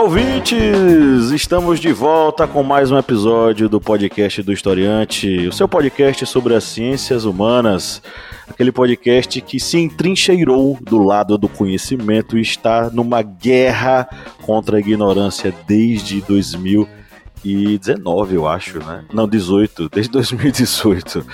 Olá, ouvintes! Estamos de volta com mais um episódio do podcast do Historiante, o seu podcast sobre as ciências humanas. Aquele podcast que se entrincheirou do lado do conhecimento e está numa guerra contra a ignorância desde 2019, eu acho, né? Não, 18, desde 2018.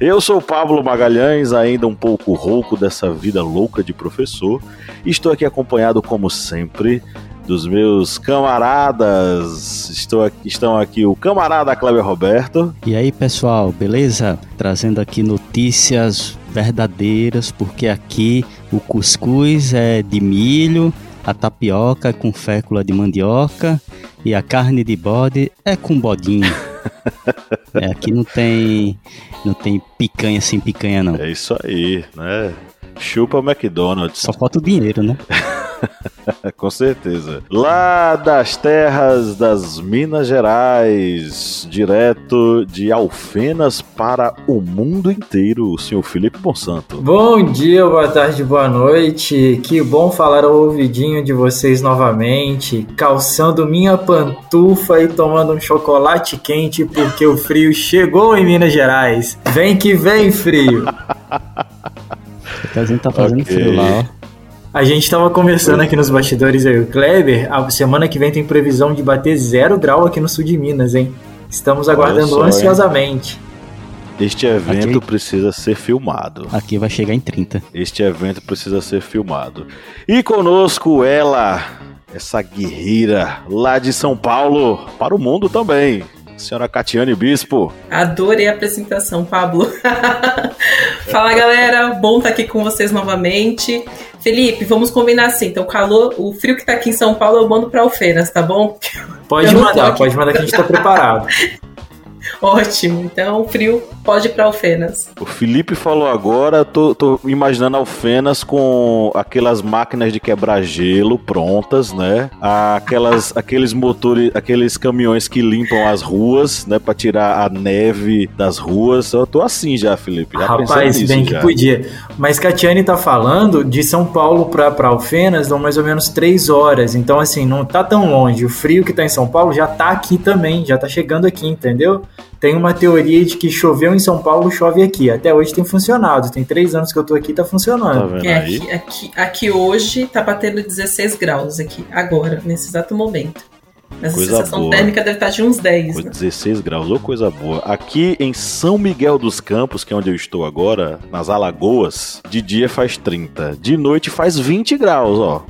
Eu sou Pablo Magalhães, ainda um pouco rouco dessa vida louca de professor. Estou aqui acompanhado, como sempre, dos meus camaradas. Estou aqui, estão aqui o camarada Kleber Roberto. E aí, pessoal, beleza? Trazendo aqui notícias verdadeiras, porque aqui o cuscuz é de milho, a tapioca é com fécula de mandioca e a carne de bode é com bodinho. é, aqui não tem não tem picanha sem picanha não. É isso aí, né? Chupa o McDonald's. Só falta o dinheiro, né? Com certeza. Lá das terras das Minas Gerais, direto de Alfenas para o mundo inteiro, o senhor Felipe Monsanto. Bom dia, boa tarde, boa noite. Que bom falar ao ouvidinho de vocês novamente, calçando minha pantufa e tomando um chocolate quente porque o frio chegou em Minas Gerais. Vem que vem, frio. A gente tá fazendo okay. frio lá, ó. A gente estava conversando aqui nos bastidores aí, o Kleber, a semana que vem tem previsão de bater zero grau aqui no sul de Minas, hein? Estamos aguardando só, ansiosamente. Este evento aqui, precisa ser filmado. Aqui vai chegar em 30. Este evento precisa ser filmado. E conosco ela, essa guerreira lá de São Paulo, para o mundo também. Senhora Catiane Bispo. Adorei a apresentação, Pablo. Fala galera, bom estar aqui com vocês novamente. Felipe, vamos combinar assim. Então, o calor, o frio que tá aqui em São Paulo eu mando para Alfenas, tá bom? Pode mandar, pode mandar que a gente tá preparado. Ótimo. Então, frio pode ir para Alfenas. O Felipe falou agora, tô, tô imaginando Alfenas com aquelas máquinas de quebrar gelo prontas, né? Aquelas, aqueles motores, aqueles caminhões que limpam as ruas, né? Para tirar a neve das ruas. Eu tô assim já, Felipe. Já Rapaz, bem já. que podia. Mas Catiane tá falando de São Paulo para Alfenas, dão mais ou menos três horas. Então, assim, não tá tão longe. O frio que tá em São Paulo já tá aqui também, já tá chegando aqui, entendeu? Tem uma teoria de que choveu em São Paulo, chove aqui. Até hoje tem funcionado. Tem três anos que eu tô aqui, tá funcionando. Tá é, aqui, aqui, aqui, hoje tá batendo 16 graus aqui, agora, nesse exato momento. Mas coisa a sensação boa. térmica deve estar de uns 10. Né? 16 graus, ou coisa boa. Aqui em São Miguel dos Campos, que é onde eu estou agora, nas Alagoas, de dia faz 30, de noite faz 20 graus, ó.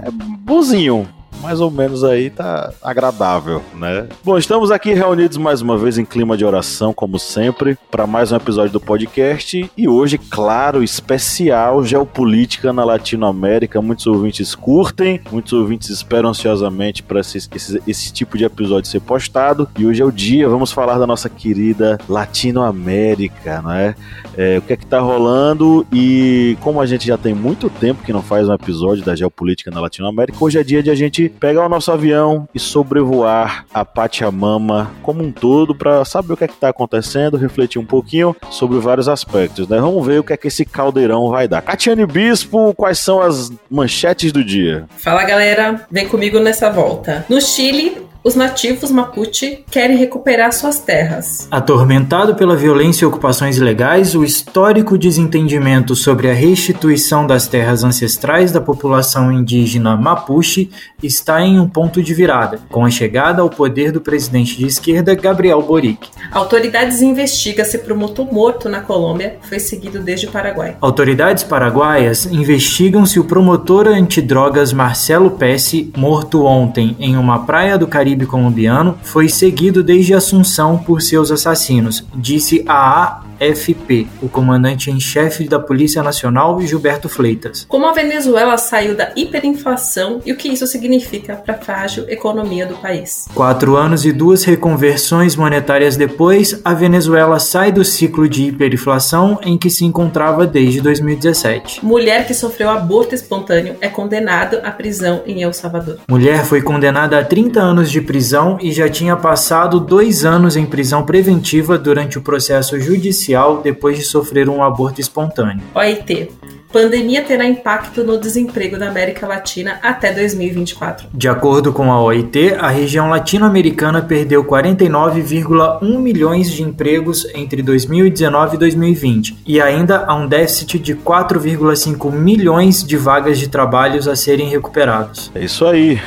É bonzinho mais ou menos aí tá agradável, né? Bom, estamos aqui reunidos mais uma vez em clima de oração, como sempre, para mais um episódio do podcast e hoje, claro, especial geopolítica na Latinoamérica. Muitos ouvintes curtem, muitos ouvintes esperam ansiosamente para esse, esse, esse tipo de episódio ser postado e hoje é o dia. Vamos falar da nossa querida Latinoamérica, não é? é o que é que tá rolando e como a gente já tem muito tempo que não faz um episódio da geopolítica na Latinoamérica, hoje é dia de a gente pegar o nosso avião e sobrevoar a Pachamama como um todo para saber o que é está acontecendo, refletir um pouquinho sobre vários aspectos, né? Vamos ver o que é que esse caldeirão vai dar. Catiane Bispo, quais são as manchetes do dia? Fala galera, vem comigo nessa volta. No Chile, os nativos Mapuche querem recuperar suas terras. Atormentado pela violência e ocupações ilegais, o histórico desentendimento sobre a restituição das terras ancestrais da população indígena Mapuche está em um ponto de virada, com a chegada ao poder do presidente de esquerda Gabriel Boric. Autoridades investigam se promotor morto na Colômbia foi seguido desde o Paraguai. Autoridades paraguaias investigam se o promotor antidrogas Marcelo Pesce, morto ontem em uma praia do Caribe Caribe colombiano foi seguido desde Assunção por seus assassinos, disse a AFP, o comandante em chefe da Polícia Nacional, Gilberto Fleitas. Como a Venezuela saiu da hiperinflação e o que isso significa para a frágil economia do país. Quatro anos e duas reconversões monetárias depois, a Venezuela sai do ciclo de hiperinflação em que se encontrava desde 2017. Mulher que sofreu aborto espontâneo é condenada à prisão em El Salvador. Mulher foi condenada a 30 anos de prisão e já tinha passado dois anos em prisão preventiva durante o processo judicial depois de sofrer um aborto espontâneo. OIT. Pandemia terá impacto no desemprego da América Latina até 2024. De acordo com a OIT, a região latino-americana perdeu 49,1 milhões de empregos entre 2019 e 2020, e ainda há um déficit de 4,5 milhões de vagas de trabalhos a serem recuperados. É isso aí.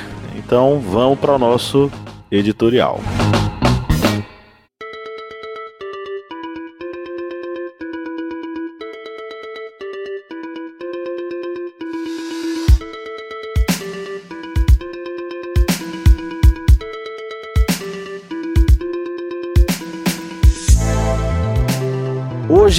Então vamos para o nosso editorial.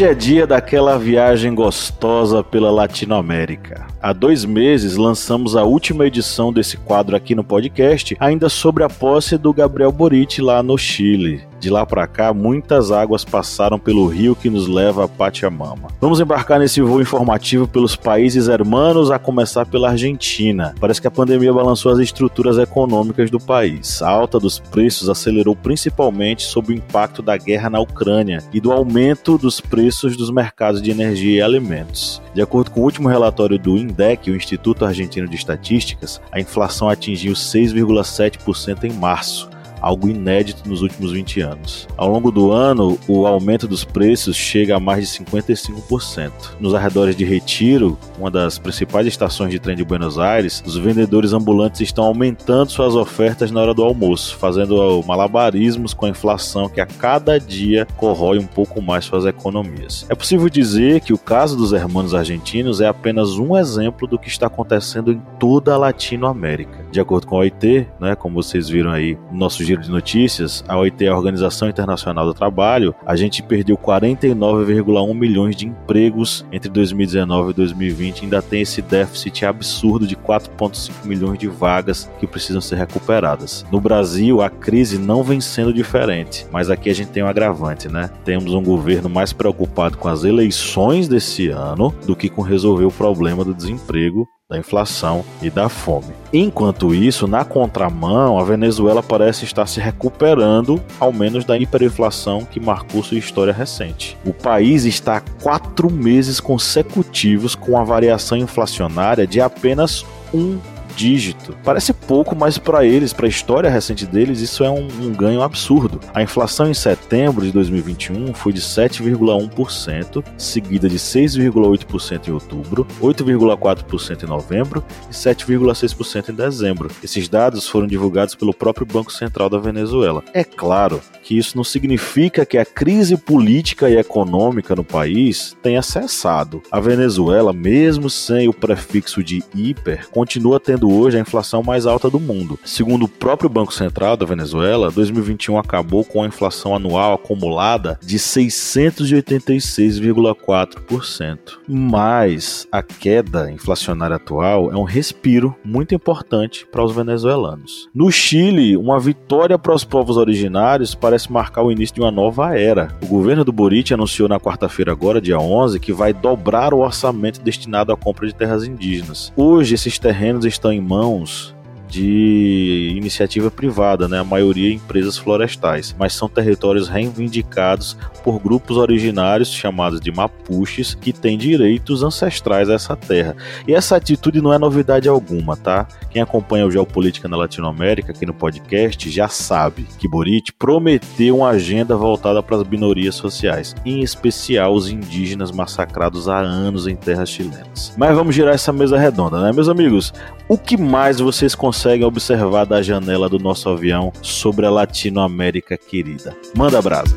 Hoje é dia daquela viagem gostosa pela Latinoamérica. Há dois meses lançamos a última edição desse quadro aqui no podcast, ainda sobre a posse do Gabriel Boric lá no Chile. De lá para cá, muitas águas passaram pelo rio que nos leva a Pachamama. Vamos embarcar nesse voo informativo pelos países hermanos, a começar pela Argentina. Parece que a pandemia balançou as estruturas econômicas do país. A alta dos preços acelerou principalmente sob o impacto da guerra na Ucrânia e do aumento dos preços dos mercados de energia e alimentos. De acordo com o último relatório do INDEC, o Instituto Argentino de Estatísticas, a inflação atingiu 6,7% em março algo inédito nos últimos 20 anos. Ao longo do ano, o aumento dos preços chega a mais de 55%. Nos arredores de Retiro, uma das principais estações de trem de Buenos Aires, os vendedores ambulantes estão aumentando suas ofertas na hora do almoço, fazendo malabarismos com a inflação que a cada dia corrói um pouco mais suas economias. É possível dizer que o caso dos hermanos argentinos é apenas um exemplo do que está acontecendo em toda a Latinoamérica. De acordo com a OIT, né, como vocês viram aí no nosso giro de notícias, a OIT, a Organização Internacional do Trabalho, a gente perdeu 49,1 milhões de empregos entre 2019 e 2020. Ainda tem esse déficit absurdo de 4,5 milhões de vagas que precisam ser recuperadas. No Brasil, a crise não vem sendo diferente, mas aqui a gente tem um agravante, né? Temos um governo mais preocupado com as eleições desse ano do que com resolver o problema do desemprego da inflação e da fome. Enquanto isso, na contramão, a Venezuela parece estar se recuperando, ao menos da hiperinflação que marcou sua história recente. O país está há quatro meses consecutivos com a variação inflacionária de apenas um dígito. Parece pouco, mas para eles, para a história recente deles, isso é um, um, ganho absurdo. A inflação em setembro de 2021 foi de 7,1%, seguida de 6,8% em outubro, 8,4% em novembro e 7,6% em dezembro. Esses dados foram divulgados pelo próprio Banco Central da Venezuela. É claro que isso não significa que a crise política e econômica no país tenha cessado. A Venezuela, mesmo sem o prefixo de hiper, continua tendo hoje a inflação mais alta do mundo. Segundo o próprio Banco Central da Venezuela, 2021 acabou com a inflação anual acumulada de 686,4%. Mas a queda inflacionária atual é um respiro muito importante para os venezuelanos. No Chile, uma vitória para os povos originários parece marcar o início de uma nova era. O governo do Boric anunciou na quarta-feira agora, dia 11, que vai dobrar o orçamento destinado à compra de terras indígenas. Hoje esses terrenos estão em mãos de iniciativa privada, né? a maioria empresas florestais, mas são territórios reivindicados por grupos originários chamados de mapuches que têm direitos ancestrais a essa terra. E essa atitude não é novidade alguma, tá? Quem acompanha o Geopolítica na Latinoamérica aqui no podcast já sabe que Boric prometeu uma agenda voltada para as minorias sociais, em especial os indígenas massacrados há anos em terras chilenas. Mas vamos girar essa mesa redonda, né, meus amigos? O que mais vocês conseguem observar da janela do nosso avião sobre a Latinoamérica querida? Manda brasa.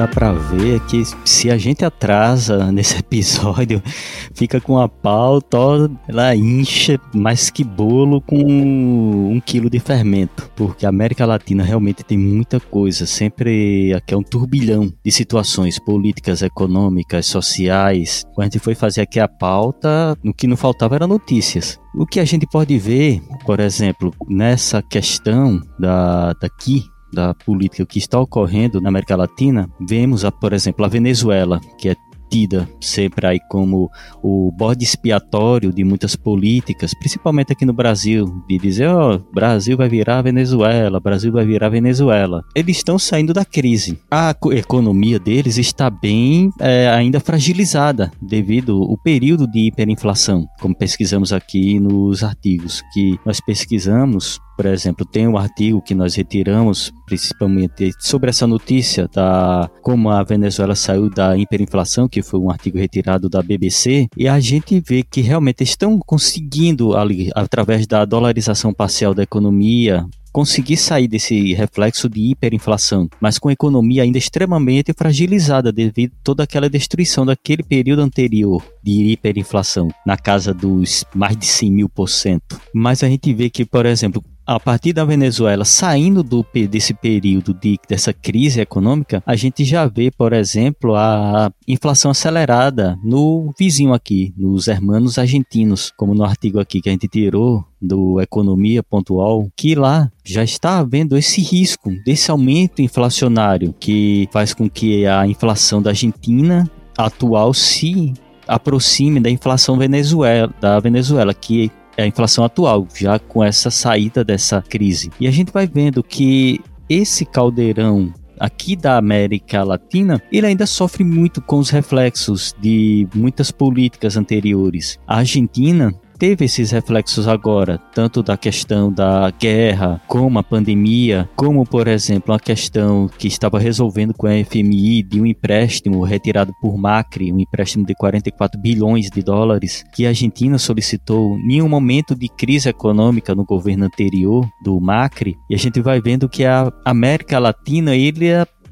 Dá pra ver que se a gente atrasa nesse episódio, fica com a pauta, ela incha mais que bolo com um quilo de fermento. Porque a América Latina realmente tem muita coisa, sempre aqui é um turbilhão de situações políticas, econômicas, sociais. Quando a gente foi fazer aqui a pauta, o que não faltava era notícias. O que a gente pode ver, por exemplo, nessa questão da, daqui da política que está ocorrendo na América Latina, vemos, a, por exemplo, a Venezuela, que é tida sempre aí como o bode expiatório de muitas políticas, principalmente aqui no Brasil, de dizer, ó, oh, Brasil vai virar Venezuela, Brasil vai virar Venezuela. Eles estão saindo da crise. A economia deles está bem é, ainda fragilizada devido ao período de hiperinflação, como pesquisamos aqui nos artigos que nós pesquisamos por exemplo, tem um artigo que nós retiramos, principalmente sobre essa notícia da como a Venezuela saiu da hiperinflação, que foi um artigo retirado da BBC, e a gente vê que realmente estão conseguindo ali, através da dolarização parcial da economia, conseguir sair desse reflexo de hiperinflação, mas com a economia ainda extremamente fragilizada devido a toda aquela destruição daquele período anterior de hiperinflação, na casa dos mais de 100 mil por cento. Mas a gente vê que, por exemplo, a partir da Venezuela saindo do, desse período de, dessa crise econômica, a gente já vê, por exemplo, a inflação acelerada no vizinho aqui, nos hermanos argentinos, como no artigo aqui que a gente tirou do Economia Pontual, que lá já está havendo esse risco desse aumento inflacionário que faz com que a inflação da Argentina atual se aproxime da inflação Venezuela, da Venezuela, que é a inflação atual, já com essa saída dessa crise. E a gente vai vendo que esse caldeirão aqui da América Latina, ele ainda sofre muito com os reflexos de muitas políticas anteriores. A Argentina teve esses reflexos agora, tanto da questão da guerra, como a pandemia, como, por exemplo, a questão que estava resolvendo com a FMI de um empréstimo retirado por Macri, um empréstimo de 44 bilhões de dólares, que a Argentina solicitou em um momento de crise econômica no governo anterior do Macri, e a gente vai vendo que a América Latina ele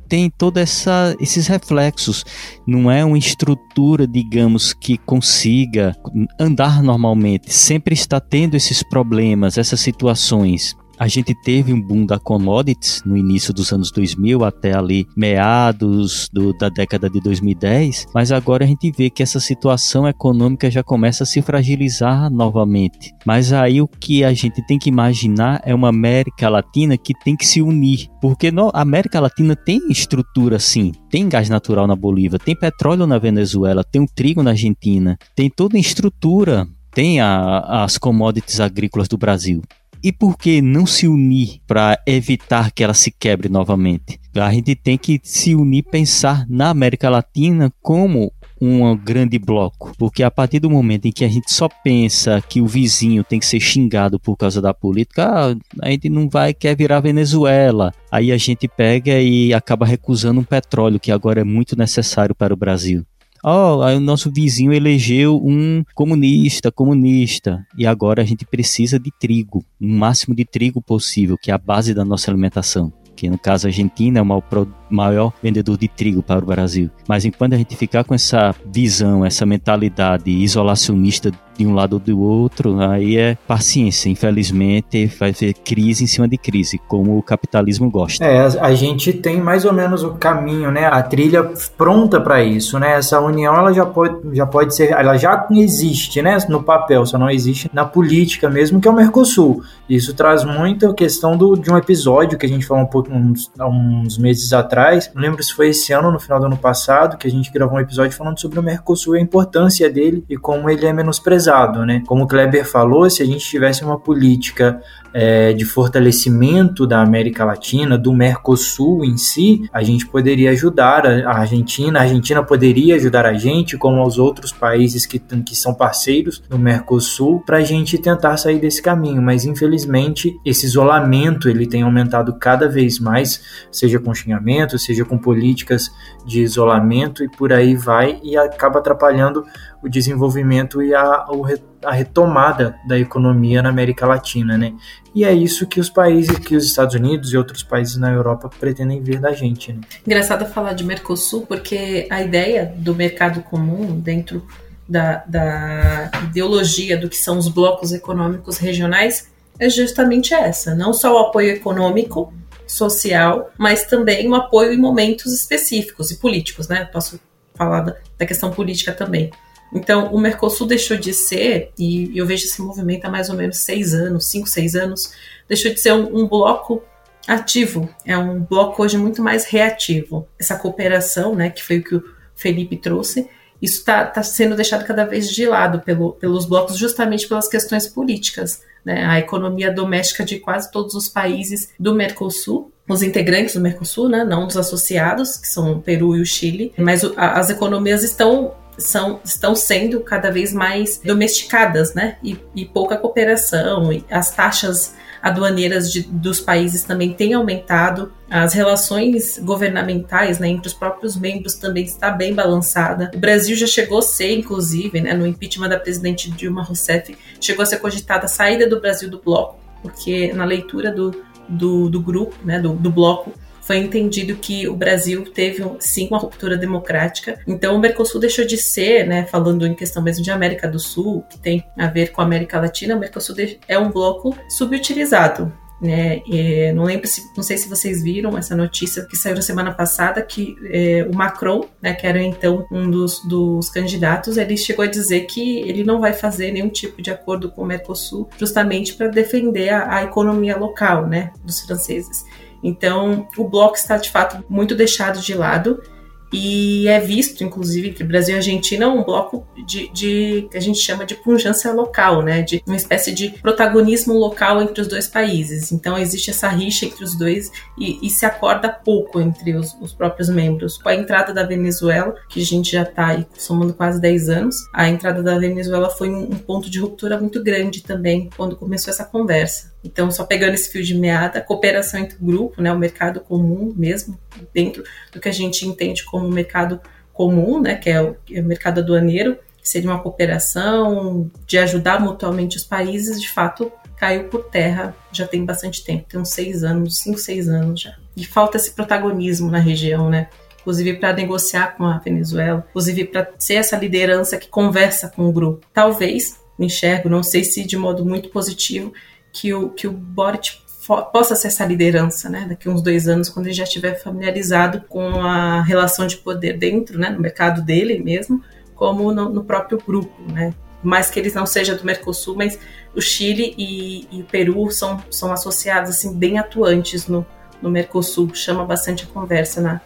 tem todos esses reflexos. Não é uma estrutura, digamos, que consiga andar normalmente. Sempre está tendo esses problemas, essas situações. A gente teve um boom da commodities no início dos anos 2000 até ali meados do, da década de 2010, mas agora a gente vê que essa situação econômica já começa a se fragilizar novamente. Mas aí o que a gente tem que imaginar é uma América Latina que tem que se unir, porque a América Latina tem estrutura sim, tem gás natural na Bolívia, tem petróleo na Venezuela, tem o trigo na Argentina, tem toda a estrutura tem a, as commodities agrícolas do Brasil. E por que não se unir para evitar que ela se quebre novamente? A gente tem que se unir, pensar na América Latina como um grande bloco, porque a partir do momento em que a gente só pensa que o vizinho tem que ser xingado por causa da política, a gente não vai quer virar Venezuela. Aí a gente pega e acaba recusando um petróleo que agora é muito necessário para o Brasil. Oh, o nosso vizinho elegeu um comunista, comunista, e agora a gente precisa de trigo, o máximo de trigo possível, que é a base da nossa alimentação. Que no caso a Argentina é o maior vendedor de trigo para o Brasil. Mas enquanto a gente ficar com essa visão, essa mentalidade isolacionista de um lado ou do outro, aí é paciência. Infelizmente, vai ter crise em cima de crise, como o capitalismo gosta. É, a gente tem mais ou menos o caminho, né? A trilha pronta para isso, né? Essa união ela já pode, já pode ser, ela já existe, né? No papel, só não existe na política mesmo, que é o Mercosul. Isso traz muito a questão do, de um episódio que a gente falou um pouco uns, uns meses atrás. Não lembro se foi esse ano, no final do ano passado, que a gente gravou um episódio falando sobre o Mercosul e a importância dele e como ele é menosprezado, né? Como o Kleber falou, se a gente tivesse uma política é, de fortalecimento da América Latina, do Mercosul em si, a gente poderia ajudar a Argentina, a Argentina poderia ajudar a gente, como os outros países que, que são parceiros do Mercosul, para a gente tentar sair desse caminho. Mas infelizmente esse isolamento ele tem aumentado cada vez mais, seja com xingamento, seja com políticas de isolamento e por aí vai e acaba atrapalhando o desenvolvimento e a, a retomada da economia na América Latina, né? E é isso que os países, que os Estados Unidos e outros países na Europa pretendem ver da gente. Né? Engraçado falar de Mercosul, porque a ideia do mercado comum dentro da, da ideologia do que são os blocos econômicos regionais é justamente essa, não só o apoio econômico, social, mas também o apoio em momentos específicos e políticos, né? Posso falar da, da questão política também. Então, o Mercosul deixou de ser, e eu vejo esse movimento há mais ou menos seis anos, cinco, seis anos, deixou de ser um, um bloco ativo, é um bloco hoje muito mais reativo. Essa cooperação, né, que foi o que o Felipe trouxe, isso está tá sendo deixado cada vez de lado pelo, pelos blocos, justamente pelas questões políticas. Né? A economia doméstica de quase todos os países do Mercosul, os integrantes do Mercosul, né? não dos associados, que são o Peru e o Chile, mas as economias estão são, estão sendo cada vez mais domesticadas, né? E, e pouca cooperação, e as taxas aduaneiras de, dos países também têm aumentado, as relações governamentais né, entre os próprios membros também está bem balançada. O Brasil já chegou a ser, inclusive, né, no impeachment da presidente Dilma Rousseff, chegou a ser cogitada a saída do Brasil do bloco, porque na leitura do, do, do grupo, né, do, do bloco, foi entendido que o Brasil teve sim uma ruptura democrática. Então o Mercosul deixou de ser, né, falando em questão mesmo de América do Sul, que tem a ver com a América Latina, o Mercosul é um bloco subutilizado. Né, não lembro se, não sei se vocês viram essa notícia que saiu na semana passada que é, o Macron, né, que era então um dos, dos candidatos, ele chegou a dizer que ele não vai fazer nenhum tipo de acordo com o Mercosul, justamente para defender a, a economia local, né, dos franceses. Então, o bloco está de fato muito deixado de lado e é visto, inclusive, entre Brasil e Argentina um bloco de, de, que a gente chama de pujança local, né? De uma espécie de protagonismo local entre os dois países. Então existe essa rixa entre os dois e, e se acorda pouco entre os, os, próprios membros. Com a entrada da Venezuela, que a gente já está somando quase 10 anos, a entrada da Venezuela foi um, um ponto de ruptura muito grande também quando começou essa conversa. Então, só pegando esse fio de meada, a cooperação entre o grupo, né, o mercado comum mesmo, dentro do que a gente entende como mercado comum, né, que é o, é o mercado aduaneiro, seria uma cooperação de ajudar mutuamente os países, de fato caiu por terra já tem bastante tempo, tem uns seis anos, cinco, seis anos já. E falta esse protagonismo na região, né? Inclusive para negociar com a Venezuela, inclusive para ser essa liderança que conversa com o grupo. Talvez, enxergo, não sei se de modo muito positivo, que o, que o Boric possa ser essa liderança, né, daqui uns dois anos, quando ele já estiver familiarizado com a relação de poder dentro, né, no mercado dele mesmo, como no, no próprio grupo, né, mais que eles não sejam do Mercosul, mas o Chile e, e o Peru são, são associados assim bem atuantes no, no Mercosul, chama bastante a conversa na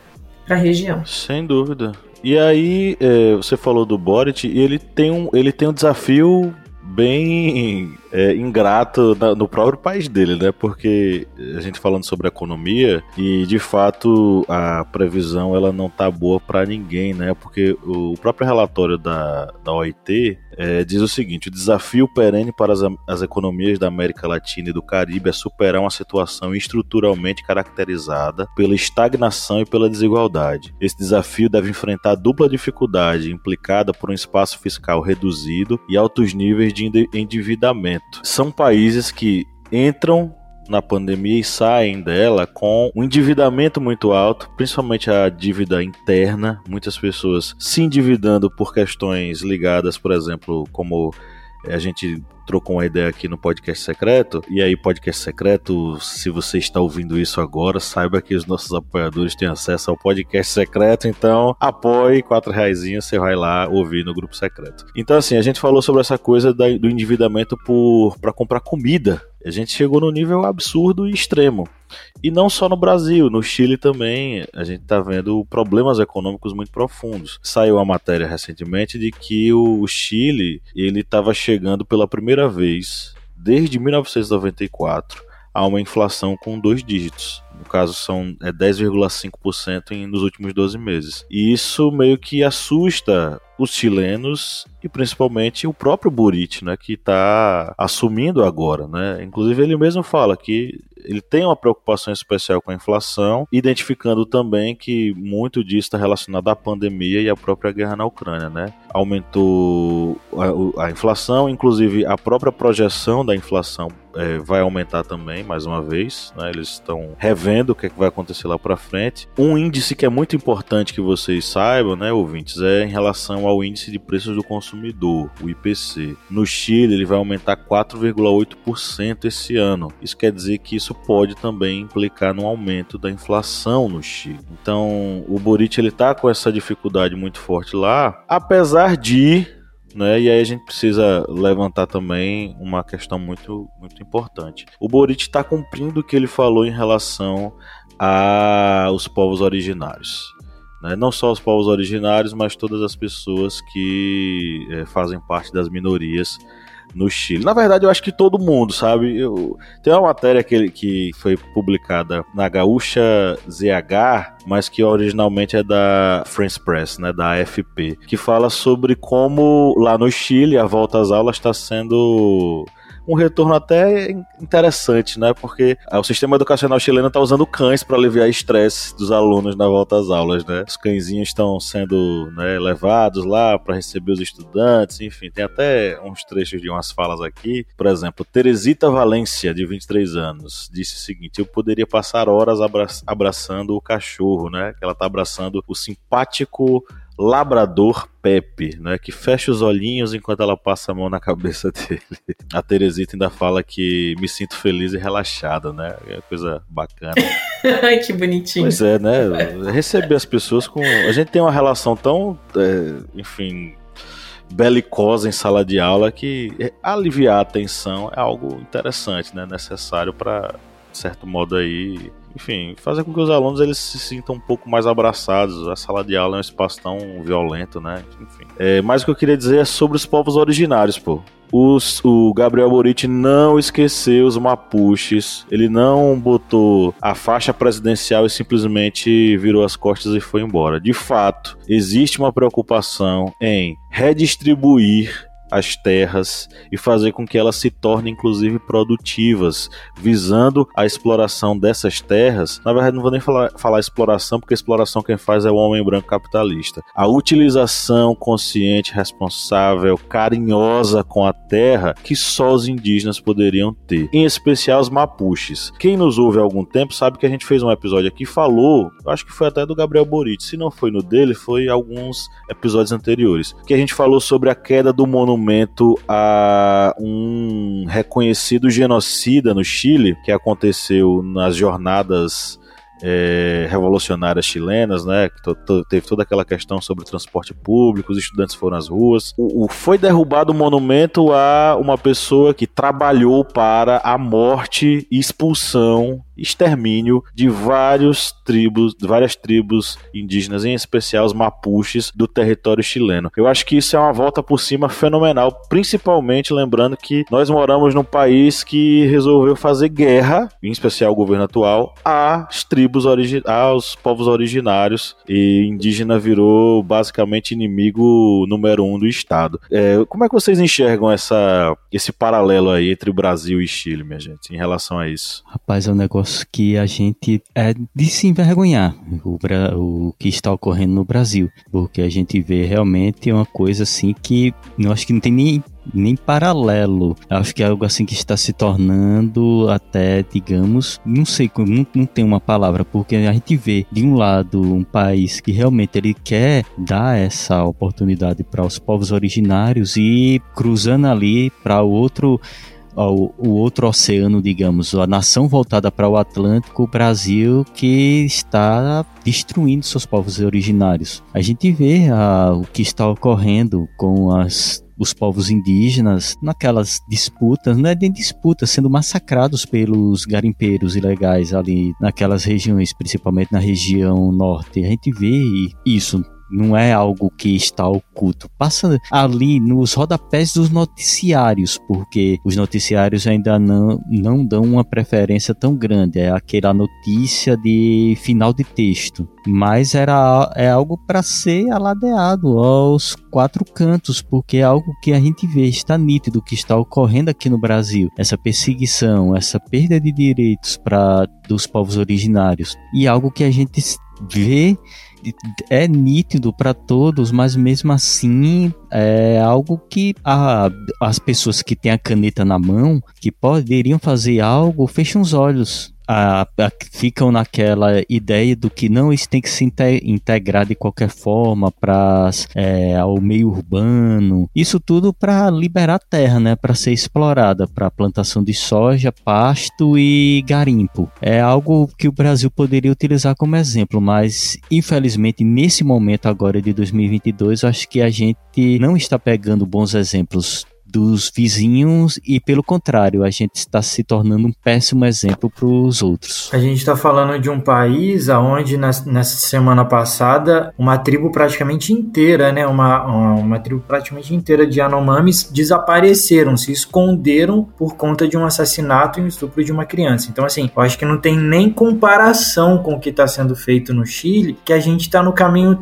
para a região. Sem dúvida. E aí, é, você falou do Boric e ele tem um, ele tem um desafio bem é, ingrato na, no próprio país dele, né? Porque a gente falando sobre economia e de fato a previsão ela não tá boa para ninguém, né? Porque o próprio relatório da, da OIT é, diz o seguinte: o desafio perene para as, as economias da América Latina e do Caribe é superar uma situação estruturalmente caracterizada pela estagnação e pela desigualdade. Esse desafio deve enfrentar dupla dificuldade implicada por um espaço fiscal reduzido e altos níveis de endividamento. São países que entram na pandemia e saem dela com um endividamento muito alto, principalmente a dívida interna, muitas pessoas se endividando por questões ligadas, por exemplo, como a gente trocou uma ideia aqui no podcast secreto. E aí, podcast secreto, se você está ouvindo isso agora, saiba que os nossos apoiadores têm acesso ao podcast secreto. Então, apoie quatro reais, você vai lá ouvir no grupo secreto. Então, assim, a gente falou sobre essa coisa do endividamento para comprar comida. A gente chegou no nível absurdo e extremo. E não só no Brasil, no Chile também a gente está vendo problemas econômicos muito profundos. Saiu a matéria recentemente de que o Chile ele estava chegando pela primeira vez desde 1994 a uma inflação com dois dígitos. No caso, são é 10,5% nos últimos 12 meses. E isso meio que assusta os chilenos e principalmente o próprio Boric, né, que está assumindo agora, né? Inclusive ele mesmo fala que ele tem uma preocupação especial com a inflação, identificando também que muito disso está relacionado à pandemia e à própria guerra na Ucrânia, né? Aumentou a, a inflação, inclusive a própria projeção da inflação é, vai aumentar também, mais uma vez, né? Eles estão revendo o que, é que vai acontecer lá para frente. Um índice que é muito importante que vocês saibam, né, ouvintes, é em relação ao índice de preços do consumidor, o IPC. No Chile, ele vai aumentar 4,8% esse ano. Isso quer dizer que isso pode também implicar no aumento da inflação no Chile. Então, o Boric ele tá com essa dificuldade muito forte lá, apesar de né? E aí a gente precisa levantar também uma questão muito, muito importante. O Boric está cumprindo o que ele falou em relação aos povos originários. Né? Não só os povos originários, mas todas as pessoas que é, fazem parte das minorias no Chile. Na verdade, eu acho que todo mundo, sabe? Eu, tem uma matéria que, que foi publicada na Gaúcha ZH, mas que originalmente é da France Press, né, da AFP, que fala sobre como lá no Chile a volta às aulas está sendo um retorno até interessante, né? Porque ah, o sistema educacional chileno está usando cães para aliviar estresse dos alunos na volta às aulas, né? Os cãezinhos estão sendo né, levados lá para receber os estudantes, enfim, tem até uns trechos de umas falas aqui. Por exemplo, Teresita Valência, de 23 anos, disse o seguinte: Eu poderia passar horas abra abraçando o cachorro, né? Que ela está abraçando o simpático labrador Pepe, né, que fecha os olhinhos enquanto ela passa a mão na cabeça dele. A Teresita ainda fala que me sinto feliz e relaxada, né? É coisa bacana. Ai, que bonitinho. Pois é, né? Receber as pessoas com. A gente tem uma relação tão, é, enfim, belicosa em sala de aula que aliviar a tensão é algo interessante, né? Necessário para, de certo modo aí, enfim, fazer com que os alunos eles se sintam um pouco mais abraçados. A sala de aula é um espaço tão violento, né? Enfim. É, mas o que eu queria dizer é sobre os povos originários, pô. Os, o Gabriel Boric não esqueceu os mapuches, ele não botou a faixa presidencial e simplesmente virou as costas e foi embora. De fato, existe uma preocupação em redistribuir as terras e fazer com que elas se tornem inclusive produtivas, visando a exploração dessas terras. Na verdade, não vou nem falar, falar exploração, porque exploração quem faz é o homem branco capitalista. A utilização consciente, responsável, carinhosa com a terra que só os indígenas poderiam ter, em especial os mapuches. Quem nos ouve há algum tempo sabe que a gente fez um episódio aqui falou, acho que foi até do Gabriel Boric, se não foi no dele, foi alguns episódios anteriores, que a gente falou sobre a queda do monumento a um reconhecido genocida no Chile que aconteceu nas jornadas é, revolucionárias chilenas, né? Que teve toda aquela questão sobre transporte público, os estudantes foram às ruas. O, o, foi derrubado o monumento a uma pessoa que trabalhou para a morte expulsão extermínio de vários tribos, várias tribos indígenas, em especial os mapuches do território chileno. Eu acho que isso é uma volta por cima fenomenal, principalmente lembrando que nós moramos num país que resolveu fazer guerra, em especial o governo atual, às tribos aos povos originários e indígena virou basicamente inimigo número um do Estado. É, como é que vocês enxergam essa, esse paralelo aí entre Brasil e Chile, minha gente, em relação a isso? Rapaz, é um negócio negócio que a gente é de se envergonhar o, o que está ocorrendo no Brasil, porque a gente vê realmente uma coisa assim que eu acho que não tem nem nem paralelo. Acho que é algo assim que está se tornando até, digamos, não sei, não, não tem uma palavra, porque a gente vê de um lado um país que realmente ele quer dar essa oportunidade para os povos originários e cruzando ali para o outro o, outro oceano, digamos, a nação voltada para o Atlântico, o Brasil que está destruindo seus povos originários. A gente vê ah, o que está ocorrendo com as os povos indígenas naquelas disputas, não é nem disputas, sendo massacrados pelos garimpeiros ilegais ali naquelas regiões, principalmente na região norte. A gente vê isso não é algo que está oculto. Passa ali nos rodapés dos noticiários, porque os noticiários ainda não, não dão uma preferência tão grande. É aquela notícia de final de texto. Mas era, é algo para ser aladeado aos quatro cantos, porque é algo que a gente vê, está nítido que está ocorrendo aqui no Brasil. Essa perseguição, essa perda de direitos para dos povos originários. E algo que a gente vê é nítido para todos, mas mesmo assim é algo que a, as pessoas que têm a caneta na mão, que poderiam fazer algo, fecham os olhos a, a, ficam naquela ideia do que não isso tem que se integrar de qualquer forma para é, ao meio urbano. Isso tudo para liberar terra né? Para ser explorada para plantação de soja pasto e garimpo. É algo que o Brasil poderia utilizar como exemplo mas infelizmente nesse momento agora de 2022 acho que a gente não está pegando bons exemplos dos vizinhos e, pelo contrário, a gente está se tornando um péssimo exemplo para os outros. A gente está falando de um país onde, nessa semana passada, uma tribo praticamente inteira, né, uma, uma tribo praticamente inteira de Yanomamis desapareceram, se esconderam por conta de um assassinato e um estupro de uma criança. Então, assim, eu acho que não tem nem comparação com o que está sendo feito no Chile, que a gente está no caminho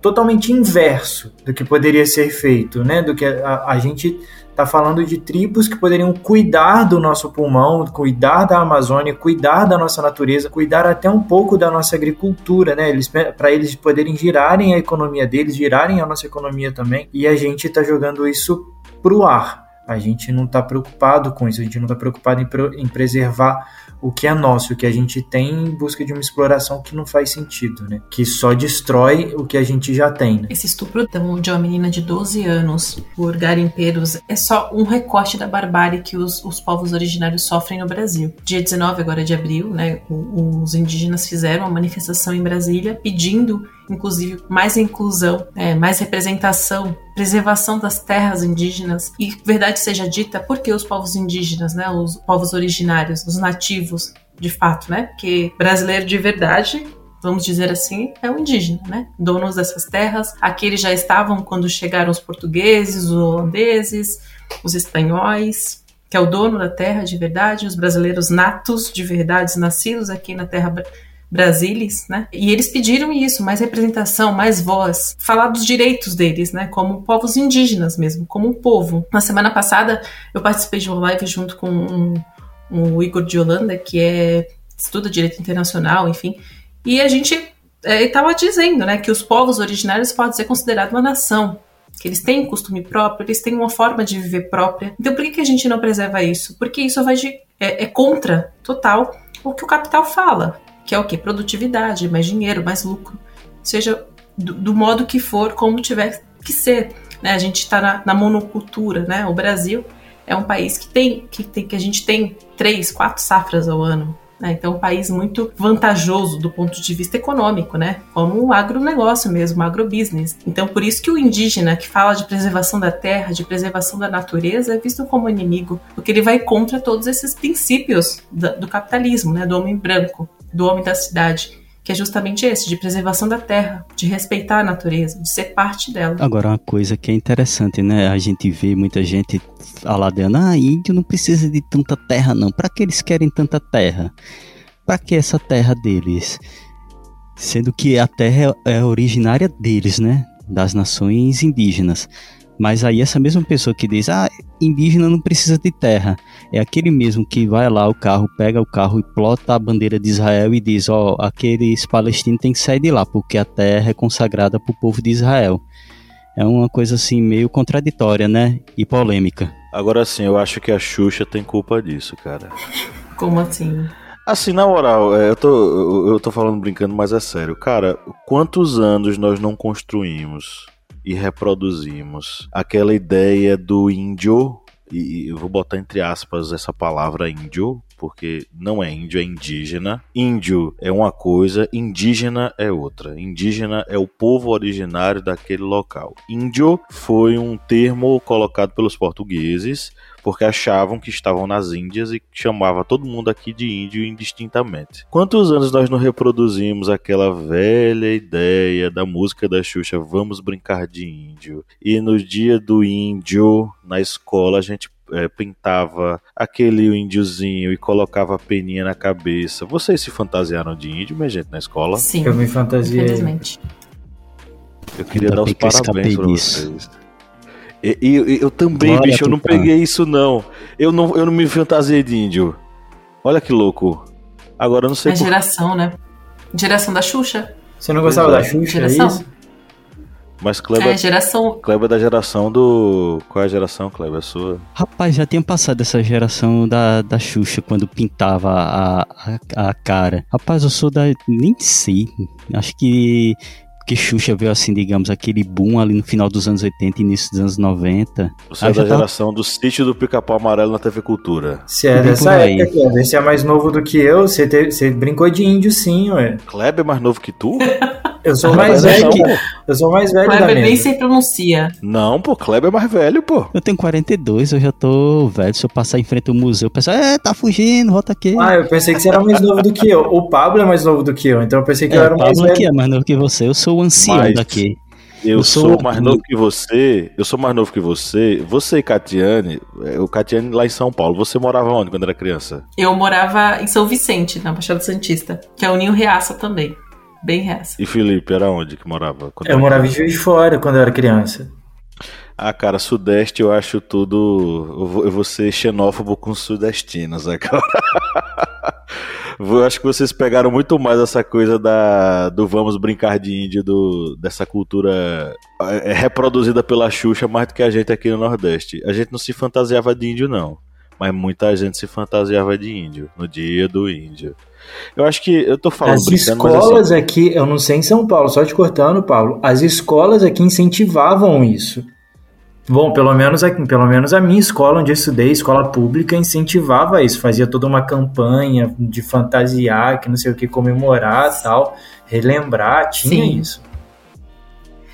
totalmente inverso do que poderia ser feito, né, do que a, a gente está falando de tribos que poderiam cuidar do nosso pulmão, cuidar da Amazônia, cuidar da nossa natureza, cuidar até um pouco da nossa agricultura, né? Eles para eles poderem girarem a economia deles, girarem a nossa economia também. E a gente está jogando isso pro ar. A gente não está preocupado com isso, a gente não está preocupado em, em preservar o que é nosso, o que a gente tem em busca de uma exploração que não faz sentido, né? Que só destrói o que a gente já tem. Né? Esse estupro de uma menina de 12 anos por garimpeiros é só um recorte da barbárie que os, os povos originários sofrem no Brasil. Dia 19 agora de abril, né, os indígenas fizeram uma manifestação em Brasília pedindo inclusive mais inclusão, é, mais representação, preservação das terras indígenas e verdade seja dita, porque os povos indígenas, né, os povos originários, os nativos, de fato, né, porque brasileiro de verdade vamos dizer assim, é o indígena, né? Donos dessas terras. Aqui eles já estavam quando chegaram os portugueses, os holandeses, os espanhóis, que é o dono da terra de verdade, os brasileiros natos de verdade, nascidos aqui na terra Brasilis, né? E eles pediram isso, mais representação, mais voz, falar dos direitos deles, né? Como povos indígenas mesmo, como um povo. Na semana passada eu participei de uma live junto com um, um Igor de Holanda, que é estuda direito internacional, enfim, e a gente estava é, dizendo, né, que os povos originários podem ser considerados uma nação, que eles têm um costume próprio, eles têm uma forma de viver própria. Então, por que, que a gente não preserva isso? Porque isso vai de, é, é contra total o que o capital fala que é o que? Produtividade, mais dinheiro, mais lucro. Seja do, do modo que for, como tiver que ser. Né? A gente está na, na, monocultura, né? O Brasil é um país que tem, que tem, que a gente tem três, quatro safras ao ano. Né? Então, é um país muito vantajoso do ponto de vista econômico, né? Como um agronegócio mesmo, um agrobusiness. Então, por isso que o indígena que fala de preservação da terra, de preservação da natureza, é visto como inimigo, porque ele vai contra todos esses princípios do capitalismo, né? Do homem branco do homem da cidade, que é justamente esse, de preservação da terra, de respeitar a natureza, de ser parte dela. Agora, uma coisa que é interessante, né? A gente vê muita gente aladeando, ah, índio não precisa de tanta terra, não. Para que eles querem tanta terra? Para que essa terra deles? Sendo que a terra é originária deles, né? Das nações indígenas. Mas aí essa mesma pessoa que diz, ah, indígena não precisa de terra, é aquele mesmo que vai lá o carro, pega o carro e plota a bandeira de Israel e diz, ó, oh, aqueles palestinos têm que sair de lá, porque a terra é consagrada para o povo de Israel. é uma coisa assim meio contraditória, né? E polêmica. Agora sim, eu acho que a Xuxa tem culpa disso, cara. Como assim? Assim, na moral, é, eu tô, eu tô falando brincando, mas é sério. Cara, quantos anos nós não construímos e reproduzimos. Aquela ideia do índio, e vou botar entre aspas essa palavra índio, porque não é índio, é indígena. Índio é uma coisa, indígena é outra. Indígena é o povo originário daquele local. Índio foi um termo colocado pelos portugueses porque achavam que estavam nas Índias e chamava todo mundo aqui de índio indistintamente. Quantos anos nós não reproduzimos aquela velha ideia da música da Xuxa, vamos brincar de índio? E no dia do índio, na escola, a gente é, pintava aquele índiozinho e colocava a peninha na cabeça. Vocês se fantasiaram de índio, minha gente, na escola? Sim. Eu me fantasiei. Infelizmente. Eu queria Ainda dar os parabéns pra vocês. E, e- e eu também, Glória bicho, eu não Tupã. peguei isso não. Eu não, eu não me fantasiei de índio. Olha que louco. Agora eu não sei É por... geração, né? Geração da Xuxa. Você não gostava Pois é. da Xuxa, é Geração. isso? Mas Kleber, É, geração. Kleber é da geração do. Qual é a geração, Kleber? A sua? Rapaz, já tinha passado essa geração da, da Xuxa quando pintava a, a, a cara. Rapaz, eu sou da. Nem sei. Acho que. Que Xuxa veio assim, digamos, aquele boom ali no final dos anos 80 e início dos anos 90. Você é da geração do sítio do pica-pau amarelo na TV Cultura. Se é dessa época, Kleber, você é mais novo do que eu, você, te- você brincou de índio sim, ué. Kleber é mais novo que tu? Eu sou mais mas velho não, que, pô. eu sou mais velho da Kleber nem se pronuncia. Não, pô, Kleber é mais velho, pô. Eu tenho 42, eu já tô velho. Se eu passar em frente ao museu, o pessoal, é, tá fugindo, volta aqui. Ah, eu pensei que você era mais novo do que eu. O Pablo é mais novo do que eu, então eu pensei que é, eu o era mais Pablo velho. aqui é mais novo que você, eu sou o ancião Mas- daqui. Eu, Eu sou, sou- mais novo que você. Eu sou mais novo que você. Você e Catiane. é, O Catiane lá em São Paulo. Você morava onde quando era criança? Eu morava em São Vicente, na Baixada Santista, que é o Ninho Reaça também. Bem reaça. E Felipe, era onde que morava? quando Eu morava em? Juiz de Fora quando eu era criança. Ah, cara, Sudeste eu acho tudo. Eu vou, eu vou ser xenófobo com os sudestinos agora. Eu acho que vocês pegaram muito mais essa coisa da, do vamos brincar de índio, do, dessa cultura é, reproduzida pela Xuxa mais do que a gente aqui no Nordeste. A gente não se fantasiava de índio, não. Mas muita gente se fantasiava de índio, no dia do índio. Eu acho que. Eu tô falando As escolas assim, aqui, eu não sei em São Paulo, só te cortando, Paulo. As escolas aqui incentivavam isso. Bom, pelo menos, aqui, pelo menos a minha escola, onde eu estudei, escola pública, incentivava isso. Fazia toda uma campanha de fantasiar, que não sei o que, comemorar tal, relembrar, tinha Sim. isso.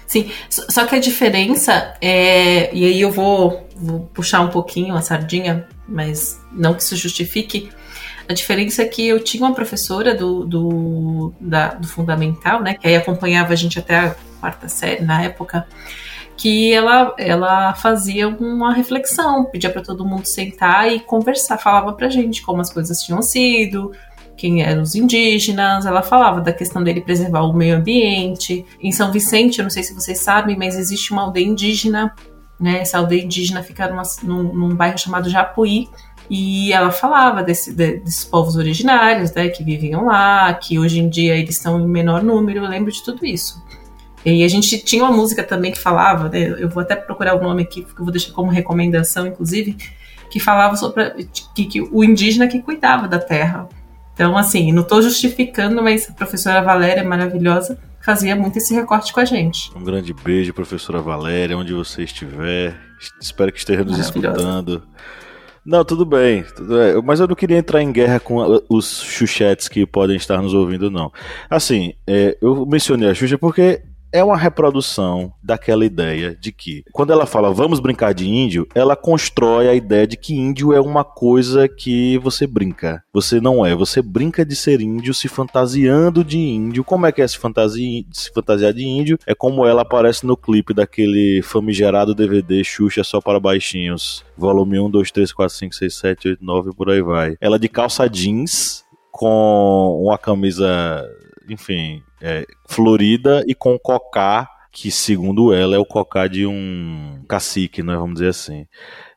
Sim, só só que a diferença é. E aí eu vou, vou puxar um pouquinho a sardinha, mas não que isso justifique. A diferença é que eu tinha uma professora do, do, da- do fundamental, né? Que aí acompanhava a gente até a quarta série na época, que ela, ela fazia uma reflexão, pedia para todo mundo sentar e conversar, falava pra gente como as coisas tinham sido, quem eram os indígenas, ela falava da questão dele preservar o meio ambiente. Em São Vicente, eu não sei se vocês sabem, mas existe uma aldeia indígena, né? Essa aldeia indígena fica numa- num, num bairro chamado Japuí. E ela falava desse- de- desses povos originários, né, que viviam lá, que hoje em dia eles estão em menor número, eu lembro de tudo isso. E a gente tinha uma música também que falava, né, eu vou até procurar o nome aqui, porque eu vou deixar como recomendação, inclusive, que falava sobre que, que o indígena que cuidava da terra. Então, assim, não estou justificando, mas a professora Valéria, maravilhosa, fazia muito esse recorte com a gente. Um grande beijo, professora Valéria, onde você estiver. Espero que esteja nos escutando. Não, tudo bem, tudo bem. Mas eu não queria entrar em guerra com a- os chuchetes que podem estar nos ouvindo, não. Assim, é, eu mencionei a Xuxa porque é uma reprodução daquela ideia de que, quando ela fala vamos brincar de índio, ela constrói a ideia de que índio é uma coisa que você brinca. Você não é, você brinca de ser índio se fantasiando de índio. Como é que é se, fantasia, se fantasiar de índio? É como ela aparece no clipe daquele famigerado DVD Xuxa só para baixinhos. Volume 1, 2, 3, 4, 5, 6, 7, 8, 9 por aí vai. Ela de calça jeans com uma camisa, enfim, é, florida e com cocá, que segundo ela é o cocá de um cacique, né, vamos dizer assim.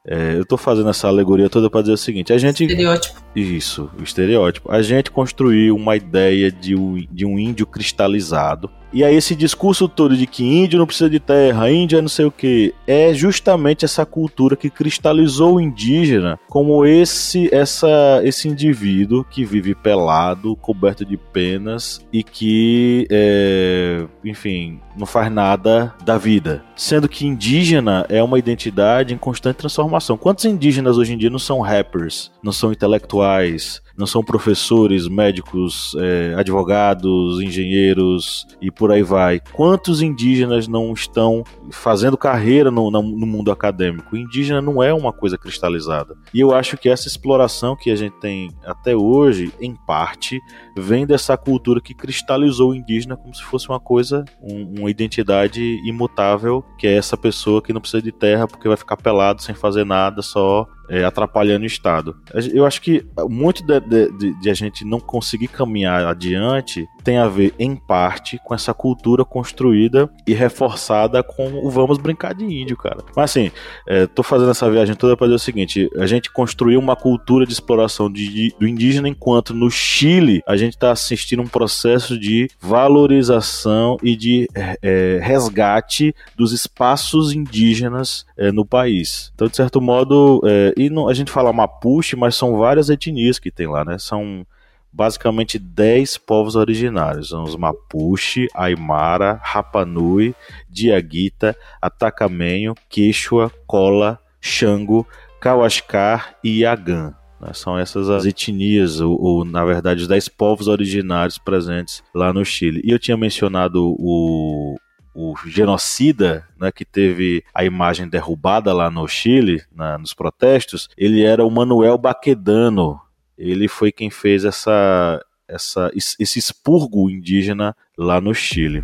É, eu tô fazendo essa alegoria toda para dizer o seguinte: a gente. Estereótipo. Isso, o estereótipo. A gente construiu uma ideia de um, de um índio cristalizado, E aí esse discurso todo de que índio não precisa de terra, índio é não sei o que, é justamente essa cultura que cristalizou o indígena como esse essa esse indivíduo que vive pelado, coberto de penas e que, é, enfim, não faz nada da vida. Sendo que indígena é uma identidade em constante transformação. Quantos indígenas hoje em dia não são rappers, não são intelectuais, quais não são professores, médicos, é, advogados, engenheiros e por aí vai. Quantos indígenas não estão fazendo carreira no, no, mundo acadêmico? O indígena não é uma coisa cristalizada. E eu acho que essa exploração que a gente tem até hoje, em parte, vem dessa cultura que cristalizou o indígena como se fosse uma coisa, um, uma identidade imutável, que é essa pessoa que não precisa de terra porque vai ficar pelado sem fazer nada, só é, atrapalhando o Estado. Eu acho que muito de, de, de, a gente não conseguir caminhar adiante tem a ver, em parte, com essa cultura construída e reforçada com o vamos brincar de índio, cara. Mas assim, é, tô fazendo essa viagem toda para dizer o seguinte: a gente construiu uma cultura de exploração de, do indígena, enquanto no Chile a gente está assistindo um processo de valorização e de é, resgate dos espaços indígenas é, no país. Então, de certo modo, é, e não, a gente fala Mapuche, mas são várias etnias que tem lá, né? São basicamente 10 povos originários. São os Mapuche, Aymara, Rapanui, Diaguita, Atacamenho, Quechua, Cola, Xango, Kawashkar e Yagan. Né? São essas as etnias, ou, ou, na verdade os 10 povos originários presentes lá no Chile. E eu tinha mencionado o, o genocida, né, que teve a imagem derrubada lá no Chile, na, nos protestos, ele era o Manuel Baquedano. Ele foi quem fez essa, essa, esse expurgo indígena lá no Chile.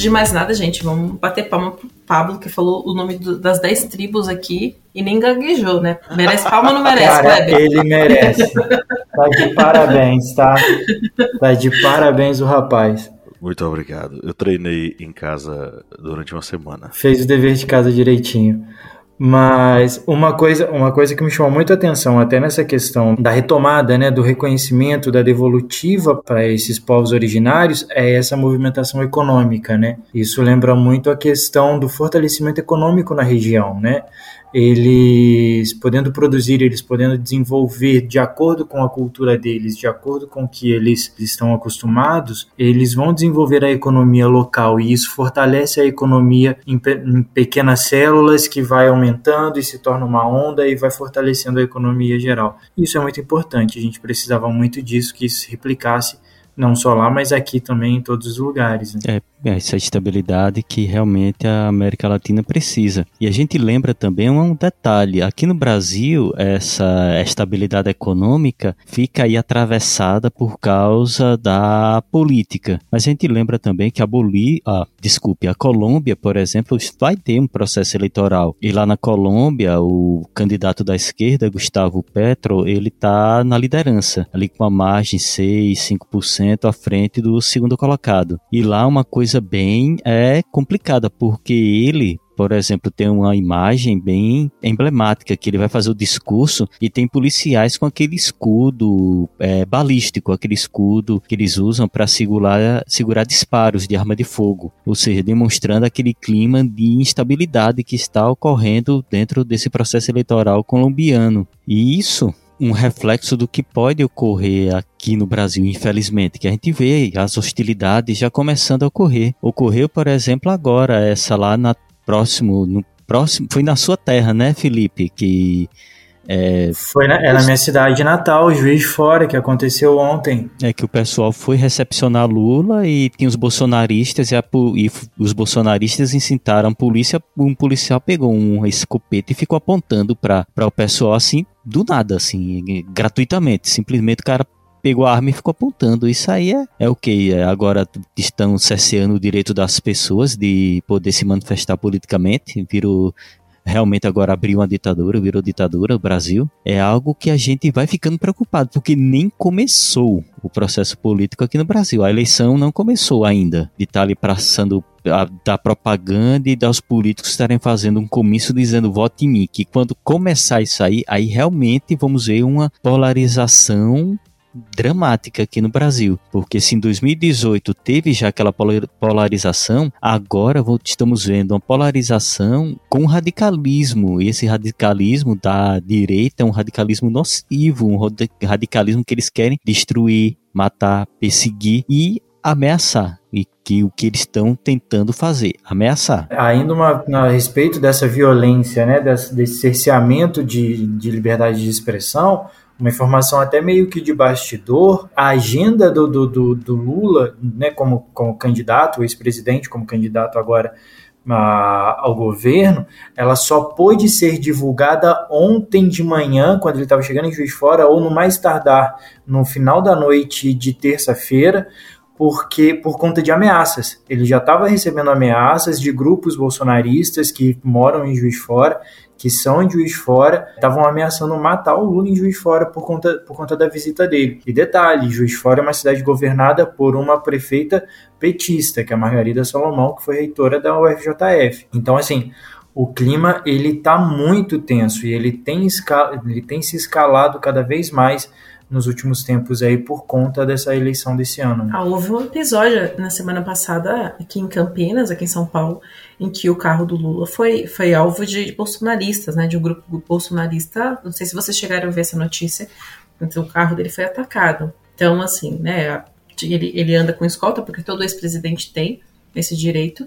De mais nada, gente, vamos bater palma pro Pablo, que falou o nome do, das 10 tribos aqui e nem gaguejou, né? Merece palma ou não merece, Cara, Kleber? Ele merece. Tá de parabéns, tá? Tá de parabéns o rapaz. Muito obrigado. Eu treinei em casa durante uma semana. Fez o dever de casa direitinho. Mas uma coisa, uma coisa que me chamou muito a atenção, até nessa questão da retomada, né, do reconhecimento da devolutiva para esses povos originários, é essa movimentação econômica, né? Isso lembra muito a questão do fortalecimento econômico na região, né? Eles podendo produzir, eles podendo desenvolver de acordo com a cultura deles, de acordo com o que eles estão acostumados, eles vão desenvolver a economia local e isso fortalece a economia em, pe em pequenas células que vai aumentando e se torna uma onda e vai fortalecendo a economia geral. Isso é muito importante, a gente precisava muito disso, que isso se replicasse não só lá, mas aqui também em todos os lugares. Né? É, essa estabilidade que realmente a América Latina precisa. E a gente lembra também um detalhe: aqui no Brasil, essa estabilidade econômica fica aí atravessada por causa da política. Mas a gente lembra também que a Bolívia, desculpe, a Colômbia, por exemplo, vai ter um processo eleitoral. E lá na Colômbia, o candidato da esquerda, Gustavo Petro, ele está na liderança, ali com uma margem 6, 5% à frente do segundo colocado. E lá uma coisa coisa bem é complicada, porque ele por exemplo, tem uma imagem bem emblemática que ele vai fazer o discurso e tem policiais com aquele escudo é, balístico, aquele escudo que eles usam para segurar, segurar disparos de arma de fogo, ou seja, demonstrando aquele clima de instabilidade que está ocorrendo dentro desse processo eleitoral colombiano. E isso um reflexo do que pode ocorrer aqui no Brasil, infelizmente, que a gente vê as hostilidades já começando a ocorrer. Ocorreu, por exemplo, agora essa lá na próximo, no próximo, foi na sua terra, né, Felipe, que é, foi na, é na minha cidade natal, Juiz Fora, que aconteceu ontem. É que o pessoal foi recepcionar Lula e tinha os bolsonaristas e, a, e os bolsonaristas incitaram a polícia. Um policial pegou um escopeta e ficou apontando para o pessoal assim, do nada, assim, gratuitamente. Simplesmente o cara pegou a arma e ficou apontando. Isso aí é, é o que? É, agora estão cerceando o direito das pessoas de poder se manifestar politicamente, virou realmente agora abriu uma ditadura, virou ditadura o Brasil, é algo que a gente vai ficando preocupado, porque nem começou o processo político aqui no Brasil. A eleição não começou ainda de estar ali passando a, da propaganda e dos políticos estarem fazendo um comício dizendo vote em mim, que quando começar isso aí, aí realmente vamos ver uma polarização dramática aqui no Brasil, porque se em 2018 teve já aquela polarização, agora estamos vendo uma polarização com radicalismo, e esse radicalismo da direita é um radicalismo nocivo, um radicalismo que eles querem destruir, matar, perseguir e ameaçar e que o que eles estão tentando fazer, ameaçar. Ainda uma, a respeito dessa violência, né, desse, desse cerceamento de, de liberdade de expressão, uma informação até meio que de bastidor, a agenda do, do, do, do Lula, né, como, como candidato, ex-presidente como candidato agora a, ao governo, ela só pôde ser divulgada ontem de manhã, quando ele estava chegando em Juiz Fora, ou no mais tardar no final da noite de terça-feira, porque por conta de ameaças. Ele já estava recebendo ameaças de grupos bolsonaristas que moram em Juiz Fora que são em Juiz de Fora, estavam ameaçando matar o Lula em Juiz de Fora por conta, por conta da visita dele. E detalhe, Juiz de Fora é uma cidade governada por uma prefeita petista, que é a Margarida Salomão, que foi reitora da UFJF. Então, assim, o clima ele está muito tenso e ele tem, ele tem se escalado cada vez mais nos últimos tempos aí por conta dessa eleição desse ano. Ah, houve um episódio na semana passada aqui em Campinas, aqui em São Paulo, em que o carro do Lula foi, foi alvo de bolsonaristas, né, de um grupo bolsonarista. Não sei se vocês chegaram a ver essa notícia, mas o carro dele foi atacado. Então, assim, né, ele, ele anda com escolta, porque todo ex-presidente tem esse direito,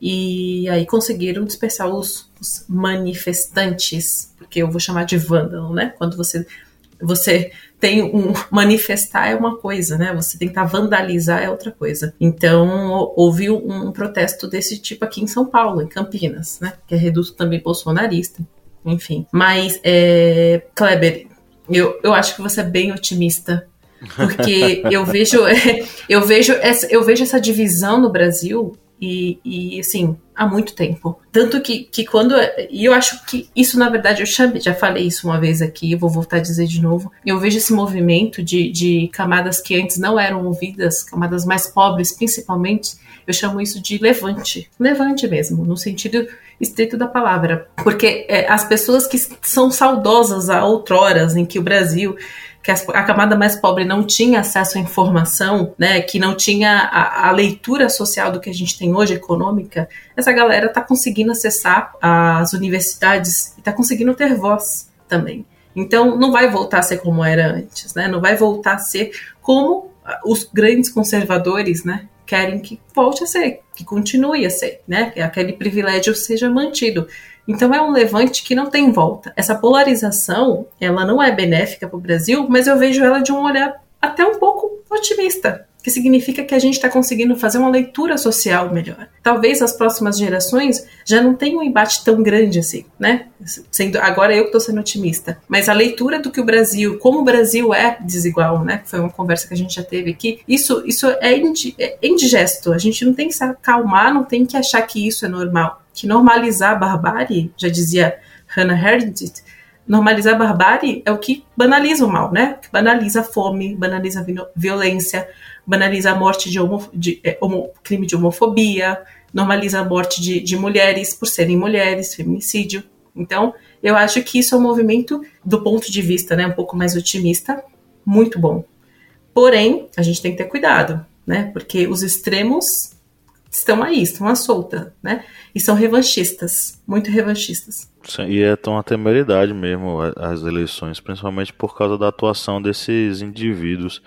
e aí conseguiram dispersar os, os manifestantes, porque eu vou chamar de vândalo, né, quando você você tem um manifestar é uma coisa, né? Você tentar vandalizar é outra coisa. Então houve um protesto desse tipo aqui em São Paulo, em Campinas, né? Que é reduto também bolsonarista, enfim. Mas é, Kleber, eu, eu acho que você é bem otimista porque eu vejo eu vejo essa, eu vejo essa divisão no Brasil e, e, assim, há muito tempo. Tanto que, que quando. E eu acho que isso, na verdade, eu chamei, já falei isso uma vez aqui, vou voltar a dizer de novo. Eu vejo esse movimento de, de camadas que antes não eram ouvidas, camadas mais pobres, principalmente. Eu chamo isso de levante. Levante mesmo, no sentido estrito da palavra. Porque é, as pessoas que são saudosas a outroras em que o Brasil que a camada mais pobre não tinha acesso à informação, né, que não tinha a, a leitura social do que a gente tem hoje, econômica, essa galera está conseguindo acessar as universidades e está conseguindo ter voz também. Então, não vai voltar a ser como era antes, né? Não vai voltar a ser como os grandes conservadores, né? Querem que volte a ser, que continue a ser, né? Que aquele privilégio seja mantido. Então é um levante que não tem volta. Essa polarização, ela não é benéfica para o Brasil, mas eu vejo ela de um olhar até um pouco otimista, que significa que a gente está conseguindo fazer uma leitura social melhor. Talvez as próximas gerações já não tenham um embate tão grande assim, né? Sendo agora eu que estou sendo otimista, mas a leitura do que o Brasil, como o Brasil é desigual, né? Foi uma conversa que a gente já teve aqui. Isso, isso é, é indigesto. A gente não tem que se acalmar, não tem que achar que isso é normal que normalizar a barbárie, já dizia Hannah Arendt, normalizar a barbárie é o que banaliza o mal, né? Que banaliza a fome, banaliza a violência, banaliza a morte de, homo, de é, homo, crime de homofobia, normaliza a morte de, de mulheres por serem mulheres, feminicídio. Então, eu acho que isso é um movimento, do ponto de vista né, um pouco mais otimista, muito bom. Porém, a gente tem que ter cuidado, né? Porque os extremos estão aí, estão à solta, né? E são revanchistas, muito revanchistas. Sim, e é tão a temeridade mesmo as eleições, principalmente por causa da atuação desses indivíduos.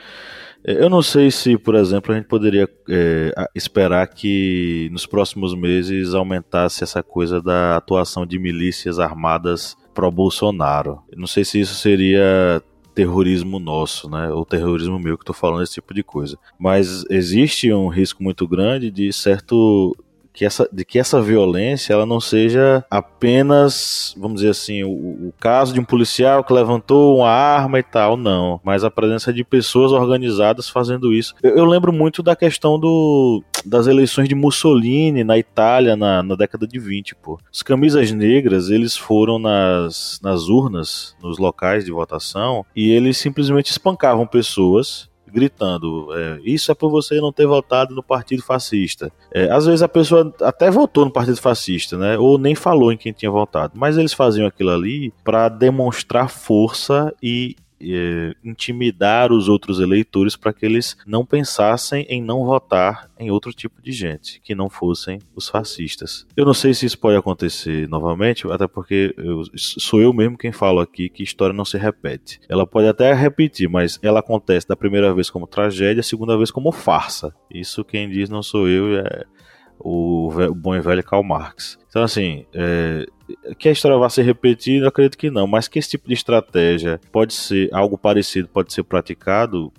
É, eu não sei se, por exemplo, a gente poderia é, esperar que nos próximos meses aumentasse essa coisa da atuação de milícias armadas pró-Bolsonaro. Não sei se isso seria terrorismo nosso, né? Ou terrorismo meu que estou falando esse tipo de coisa. Mas existe um risco muito grande de certo que essa, de que essa violência ela não seja apenas, vamos dizer assim, o, o, caso de um policial que levantou uma arma e tal, não, mas a presença de pessoas organizadas fazendo isso. Eu, eu lembro muito da questão do, das eleições de Mussolini na Itália na, na década de 20, pô. Os camisas negras, eles foram nas, nas urnas, nos locais de votação, e eles simplesmente espancavam pessoas gritando: é, Isso é por você não ter votado no partido fascista. É, às vezes a pessoa até votou no partido fascista, né? Ou nem falou em quem tinha votado. Mas eles faziam aquilo ali para demonstrar força e é, intimidar os outros eleitores para que eles não pensassem em não votar em outro tipo de gente, que não fossem os fascistas. Eu não sei se isso pode acontecer novamente, até porque eu, sou eu mesmo quem falo aqui que história não se repete. Ela pode até repetir, mas ela acontece da primeira vez como tragédia, a segunda vez como farsa. Isso quem diz não sou eu, é o, bom e velho Karl Marx. Então, assim, é, que a história vá se repetir, eu acredito que não, mas que esse tipo de estratégia pode ser algo parecido, pode ser praticado,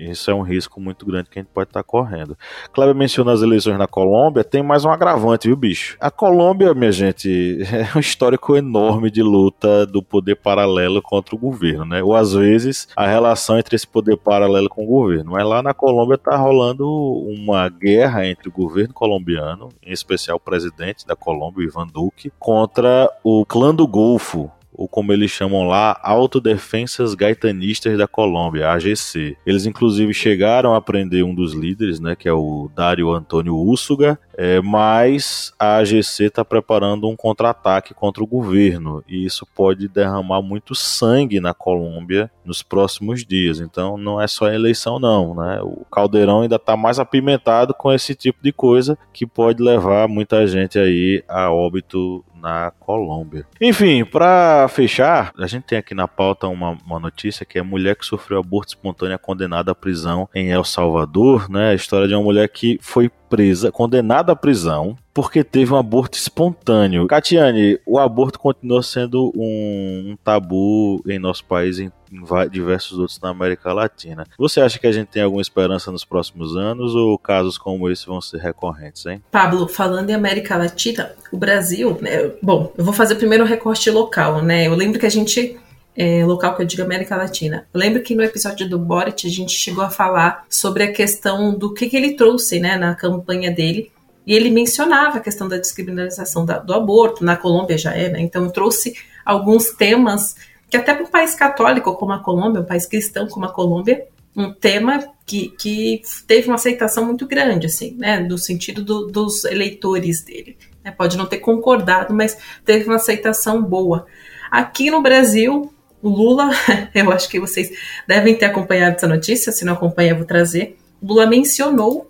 isso é um risco muito grande que a gente pode estar tá correndo. Kleber mencionou as eleições na Colômbia, tem mais um agravante, viu, bicho? A Colômbia, minha gente, é um histórico enorme de luta do poder paralelo contra o governo, né? Ou às vezes a relação entre esse poder paralelo com o governo. Mas lá na Colômbia tá rolando uma guerra entre o governo colombiano, em especial o presidente da Colômbia, Ivan Duque, contra o clã do Golfo, ou como eles chamam lá, Autodefensas Gaitanistas da Colômbia, AGC. Eles inclusive chegaram a prender um dos líderes, né, que é o Dário Antônio Úsuga, é, mas a AGC está preparando um contra-ataque contra o governo e isso pode derramar muito sangue na Colômbia nos próximos dias. Então não é só a eleição não, né? O caldeirão ainda está mais apimentado com esse tipo de coisa que pode levar muita gente aí a óbito na Colômbia. Enfim, para fechar, a gente tem aqui na pauta uma, uma notícia que é mulher que sofreu aborto espontâneo condenada à prisão em El Salvador, né? A história de uma mulher que foi presa, condenada à prisão, porque teve um aborto espontâneo. Catiane, o aborto continua sendo um, um tabu em nosso país, em, em, diversos outros na América Latina. Você acha que a gente tem alguma esperança nos próximos anos ou casos como esse vão ser recorrentes, hein? Pablo, falando em América Latina, o Brasil, né, bom, eu vou fazer primeiro o recorte local, né? Eu lembro que a gente é, local que eu digo América Latina. Lembro que no episódio do Boric a gente chegou a falar sobre a questão do que, que ele trouxe né, na campanha dele. E ele mencionava a questão da descriminalização da, do aborto, na Colômbia já é, né? Então trouxe alguns temas que até para um país católico como a Colômbia, um país cristão como a Colômbia, um tema que, que teve uma aceitação muito grande, assim, né? No sentido do, dos eleitores dele. Né? Pode não ter concordado, mas teve uma aceitação boa. Aqui no Brasil, o Lula, eu acho que vocês devem ter acompanhado essa notícia, se não acompanha, eu vou trazer. O Lula mencionou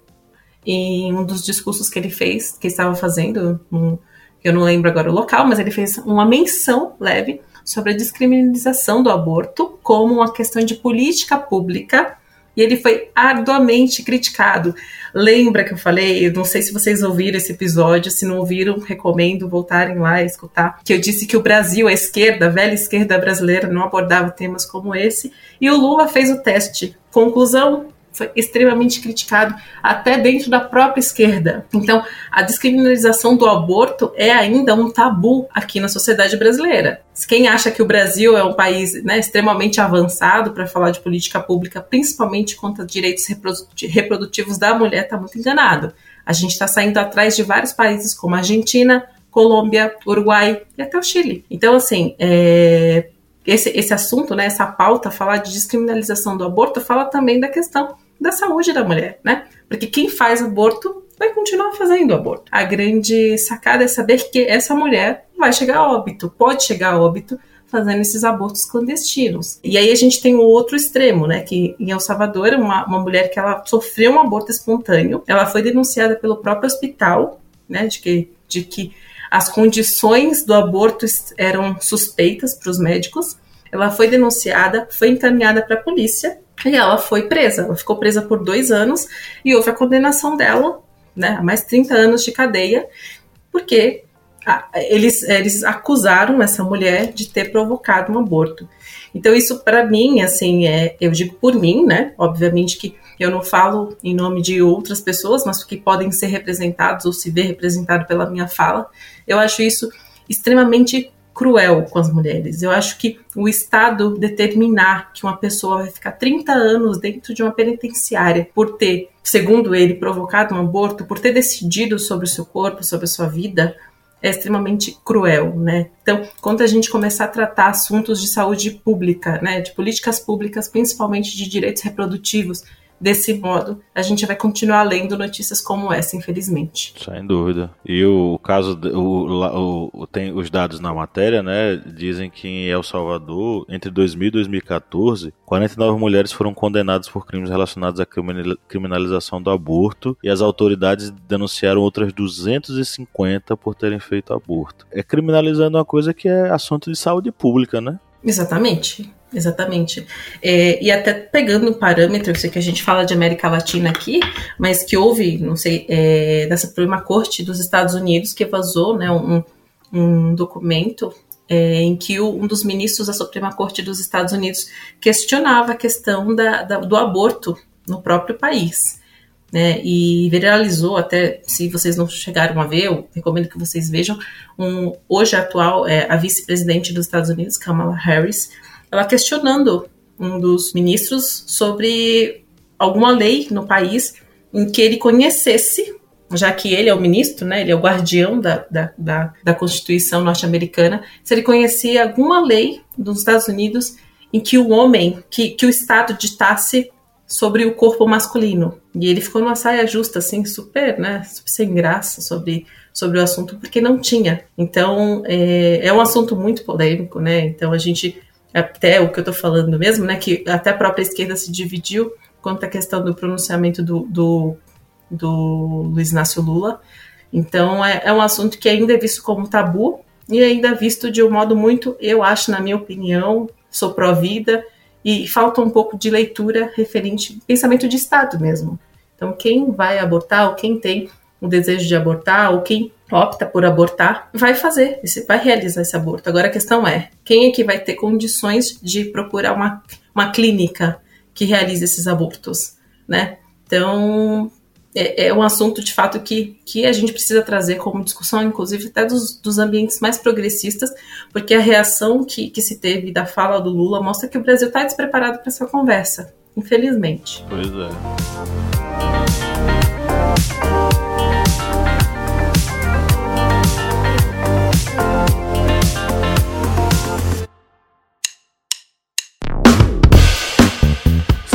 em um dos discursos que ele fez, que estava fazendo, um, eu não lembro agora o local, mas ele fez uma menção leve sobre a descriminalização do aborto como uma questão de política pública. E ele foi arduamente criticado. Lembra que eu falei, não sei se vocês ouviram esse episódio, se não ouviram, recomendo voltarem lá e escutar, que eu disse que o Brasil, a esquerda, a velha esquerda brasileira, não abordava temas como esse, e o Lula fez o teste. Conclusão, foi extremamente criticado até dentro da própria esquerda. Então, a descriminalização do aborto é ainda um tabu aqui na sociedade brasileira. Quem acha que o Brasil é um país né, extremamente avançado para falar de política pública, principalmente contra direitos reprodutivos da mulher, está muito enganado. A gente está saindo atrás de vários países como a Argentina, Colômbia, Uruguai e até o Chile. Então, assim, é, esse, esse assunto, né, essa pauta, falar de descriminalização do aborto, fala também da questão da saúde da mulher, né? Porque quem faz aborto vai continuar fazendo aborto. A grande sacada é saber que essa mulher vai chegar a óbito, pode chegar a óbito fazendo esses abortos clandestinos. E aí a gente tem o outro extremo, né? Que em El Salvador, uma, uma mulher que ela sofreu um aborto espontâneo, ela foi denunciada pelo próprio hospital, né? De que, de que as condições do aborto eram suspeitas para os médicos. Ela foi denunciada, foi encaminhada para a polícia e ela foi presa. Ela ficou presa por dois anos e houve a condenação dela, né, a mais 30 anos de cadeia, porque eles, eles acusaram essa mulher de ter provocado um aborto. Então, isso para mim, assim, é, eu digo por mim, né? Obviamente que eu não falo em nome de outras pessoas, mas que podem ser representados ou se ver representado pela minha fala. Eu acho isso extremamente cruel com as mulheres. Eu acho que o Estado determinar que uma pessoa vai ficar 30 anos dentro de uma penitenciária por ter, segundo ele, provocado um aborto, por ter decidido sobre o seu corpo, sobre a sua vida, é extremamente cruel, né? Então, quando a gente começar a tratar assuntos de saúde pública, né, de políticas públicas, principalmente de direitos reprodutivos, desse modo, a gente vai continuar lendo notícias como essa, infelizmente. Sem dúvida. E o caso, o, o, tem os dados na matéria, né? Dizem que em El Salvador, entre 2000 e 2014, 49 mulheres foram condenadas por crimes relacionados à criminalização do aborto e as autoridades denunciaram outras 250 por terem feito aborto. É criminalizando uma coisa que é assunto de saúde pública, né? Exatamente. Exatamente. É, e até pegando um parâmetro, eu sei que a gente fala de América Latina aqui, mas que houve, não sei, é, da Suprema Corte dos Estados Unidos que vazou né, um, um documento é, em que o, um dos ministros da Suprema Corte dos Estados Unidos questionava a questão da, da, do aborto no próprio país. Né, e viralizou até, se vocês não chegaram a ver, eu recomendo que vocês vejam, um, hoje atual, é, a vice-presidente dos Estados Unidos, Kamala Harris, ela questionando um dos ministros sobre alguma lei no país em que ele conhecesse, já que ele é o ministro, né, ele é o guardião da, da, da, da Constituição norte-americana, se ele conhecia alguma lei dos Estados Unidos em que o homem, que, que o Estado ditasse sobre o corpo masculino. E ele ficou numa saia justa, assim, super, né, super sem graça sobre, sobre o assunto, porque não tinha. Então, é, é um assunto muito polêmico, né, então a gente até o que eu estou falando mesmo, né, que até a própria esquerda se dividiu quanto à questão do pronunciamento do, do, do Luiz Inácio Lula. Então, é, é um assunto que ainda é visto como tabu e ainda é visto de um modo muito, eu acho, na minha opinião, sou pró-vida, e falta um pouco de leitura referente pensamento de Estado mesmo. Então, quem vai abortar, ou quem tem o desejo de abortar, ou quem opta por abortar, vai fazer, vai realizar esse aborto. Agora a questão é, quem é que vai ter condições de procurar uma, uma clínica que realize esses abortos, né? Então, é, é, um assunto de fato que, que a gente precisa trazer como discussão, inclusive até dos, dos ambientes mais progressistas, porque a reação que, que se teve da fala do Lula mostra que o Brasil está despreparado para essa conversa, infelizmente. Pois é.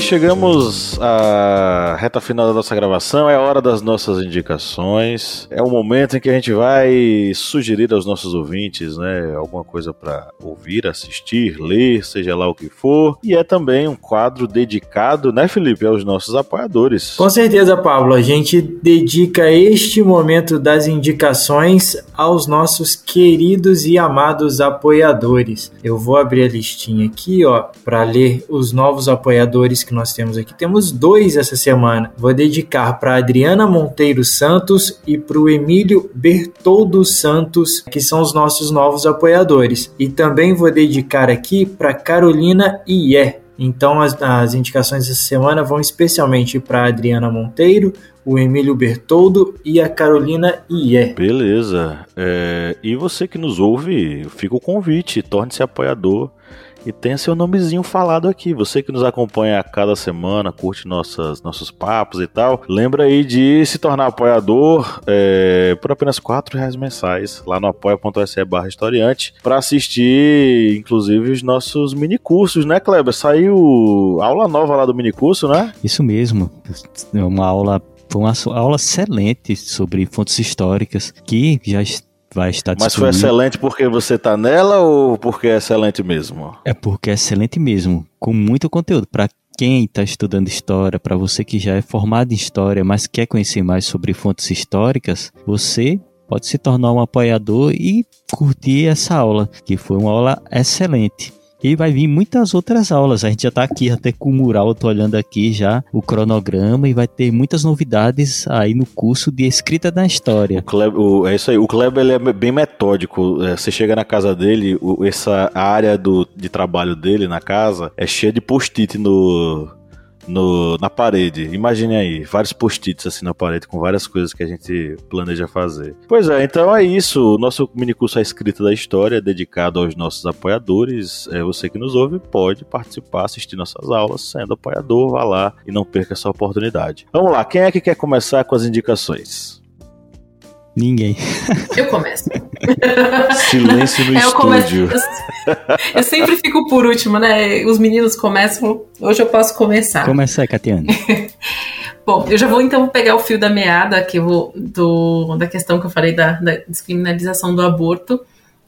Chegamos à reta final da nossa gravação. É hora das nossas indicações. É o momento em que a gente vai sugerir aos nossos ouvintes, né, alguma coisa para ouvir, assistir, ler, seja lá o que for. E é também um quadro dedicado, né, Felipe, aos nossos apoiadores. Com certeza, Pablo. A gente dedica este momento das indicações aos nossos queridos e amados apoiadores. Eu vou abrir a listinha aqui, ó, para ler os novos apoiadores que nós temos aqui. Temos dois essa semana. Vou dedicar para Adriana Monteiro Santos e para o Emílio Bertoldo Santos, que são os nossos novos apoiadores. E também vou dedicar aqui para Carolina Ié. Então as, as indicações dessa semana vão especialmente para Adriana Monteiro, o Emílio Bertoldo e a Carolina Ié. Beleza. É, e você que nos ouve, fica o convite, torne-se apoiador e tenha seu nomezinho falado aqui. Você que nos acompanha a cada semana, curte nossas, nossos papos e tal, lembra aí de se tornar apoiador é, por apenas quatro reais mensais lá no apoia.se barra historiante para assistir, inclusive, os nossos mini cursos, né, Kleber? Saiu aula nova lá do mini curso, né? Isso mesmo. É uma aula foi uma aula excelente sobre fontes históricas que já vai estar Mas foi excelente porque você tá nela ou porque é excelente mesmo? É porque é excelente mesmo, com muito conteúdo. Para quem está estudando história, para você que já é formado em história, mas quer conhecer mais sobre fontes históricas, você pode se tornar um apoiador e curtir essa aula, que foi uma aula excelente. E vai vir muitas outras aulas. A gente já está aqui até com o mural, tô olhando aqui já o cronograma e vai ter muitas novidades aí no curso de escrita da história. O Kleber, o, é isso aí. O Kleber ele é bem metódico. É, você chega na casa dele, o, essa área do, de trabalho dele na casa é cheia de post-it no, no, na parede. Imagine aí, vários post-its assim na parede com várias coisas que a gente planeja fazer. Pois é, então é isso. O nosso minicurso é escrita da história, é dedicado aos nossos apoiadores. É, você que nos ouve pode participar, assistir nossas aulas sendo apoiador, vá lá e não perca essa oportunidade. Vamos lá, quem é que quer começar com as indicações? Ninguém. Eu começo. Silêncio no eu estúdio. Começo, eu, eu, sempre fico por último, né? Os meninos começam. Hoje eu posso começar. Começa aí, Catiane. Bom, eu já vou então pegar o fio da meada que vou, do, da questão que eu falei da, da descriminalização do aborto.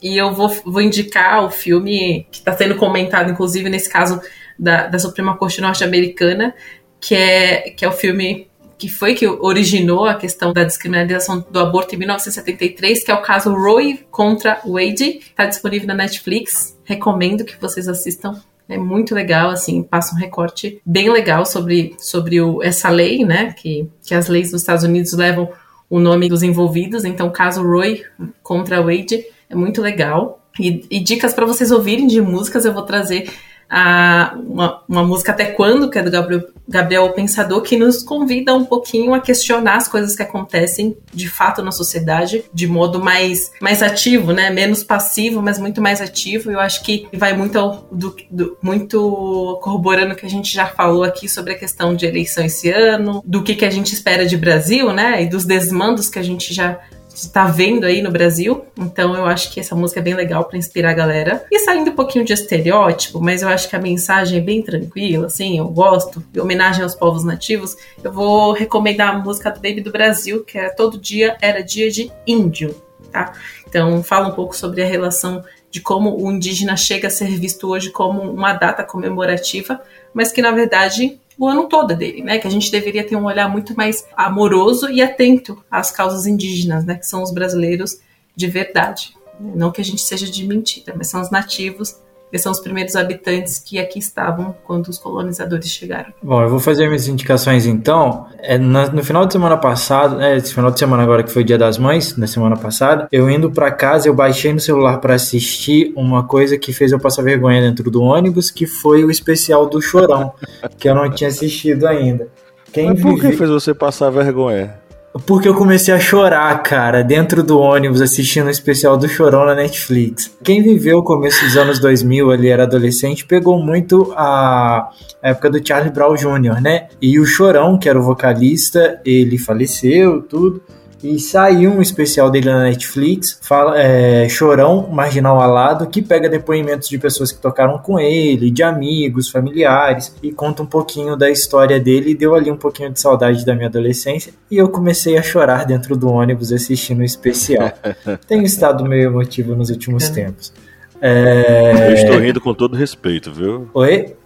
E eu vou, vou indicar o filme que está sendo comentado, inclusive, nesse caso da, da Suprema Corte Norte-Americana, que é, que é o filme que foi que originou a questão da descriminalização do aborto em 1973, que é o caso Roe contra Wade, está disponível na Netflix. Recomendo que vocês assistam. É muito legal, assim, passa um recorte bem legal sobre, sobre o, essa lei, né? Que, que as leis dos Estados Unidos levam o nome dos envolvidos. Então, o caso Roe contra Wade é muito legal. E, e dicas para vocês ouvirem de músicas eu vou trazer a, uma, uma, música Até Quando, que é do Gabriel, Gabriel Pensador, que nos convida um pouquinho a questionar as coisas que acontecem de fato na sociedade, de modo mais, mais ativo, né? Menos passivo, mas muito mais ativo. Eu acho que vai muito, ao, do, do, muito corroborando o que a gente já falou aqui sobre a questão de eleição esse ano, do que, que a gente espera de Brasil, né? E dos desmandos que a gente já está vendo aí no Brasil. Então eu acho que essa música é bem legal para inspirar a galera. E saindo um pouquinho de estereótipo, mas eu acho que a mensagem é bem tranquila, assim, eu gosto. De homenagem aos povos nativos, eu vou recomendar a música do Baby do Brasil, que é Todo Dia Era Dia de Índio, tá? Então fala um pouco sobre a relação de como o indígena chega a ser visto hoje como uma data comemorativa, mas que na verdade o ano todo dele, né? Que a gente deveria ter um olhar muito mais amoroso e atento às causas indígenas, né? Que são os brasileiros de verdade. Não que a gente seja de mentira, mas são os nativos eles são os primeiros habitantes que aqui estavam quando os colonizadores chegaram. Bom, eu vou fazer minhas indicações então. É, no, no, final de semana passado, é, esse final de semana agora que foi Dia das Mães, na semana passada, eu indo para casa, eu baixei no celular para assistir uma coisa que fez eu passar vergonha dentro do ônibus, que foi o especial do Chorão, que eu não tinha assistido ainda. Quem Mas por vive... que fez você passar vergonha? Porque eu comecei a chorar, cara, dentro do ônibus assistindo o especial do Chorão na Netflix. Quem viveu o começo dos anos 2000, ali era adolescente, pegou muito a época do Charlie Brown Jr., né? E o Chorão, que era o vocalista, ele faleceu, tudo. E saiu um especial dele na Netflix, fala, é, Chorão, Marginal Alado, que pega depoimentos de pessoas que tocaram com ele, de amigos, familiares, e conta um pouquinho da história dele. E deu ali um pouquinho de saudade da minha adolescência. E eu comecei a chorar dentro do ônibus assistindo o especial. Tenho estado meio emotivo nos últimos tempos. É... Eu estou rindo com todo respeito, viu? Oi?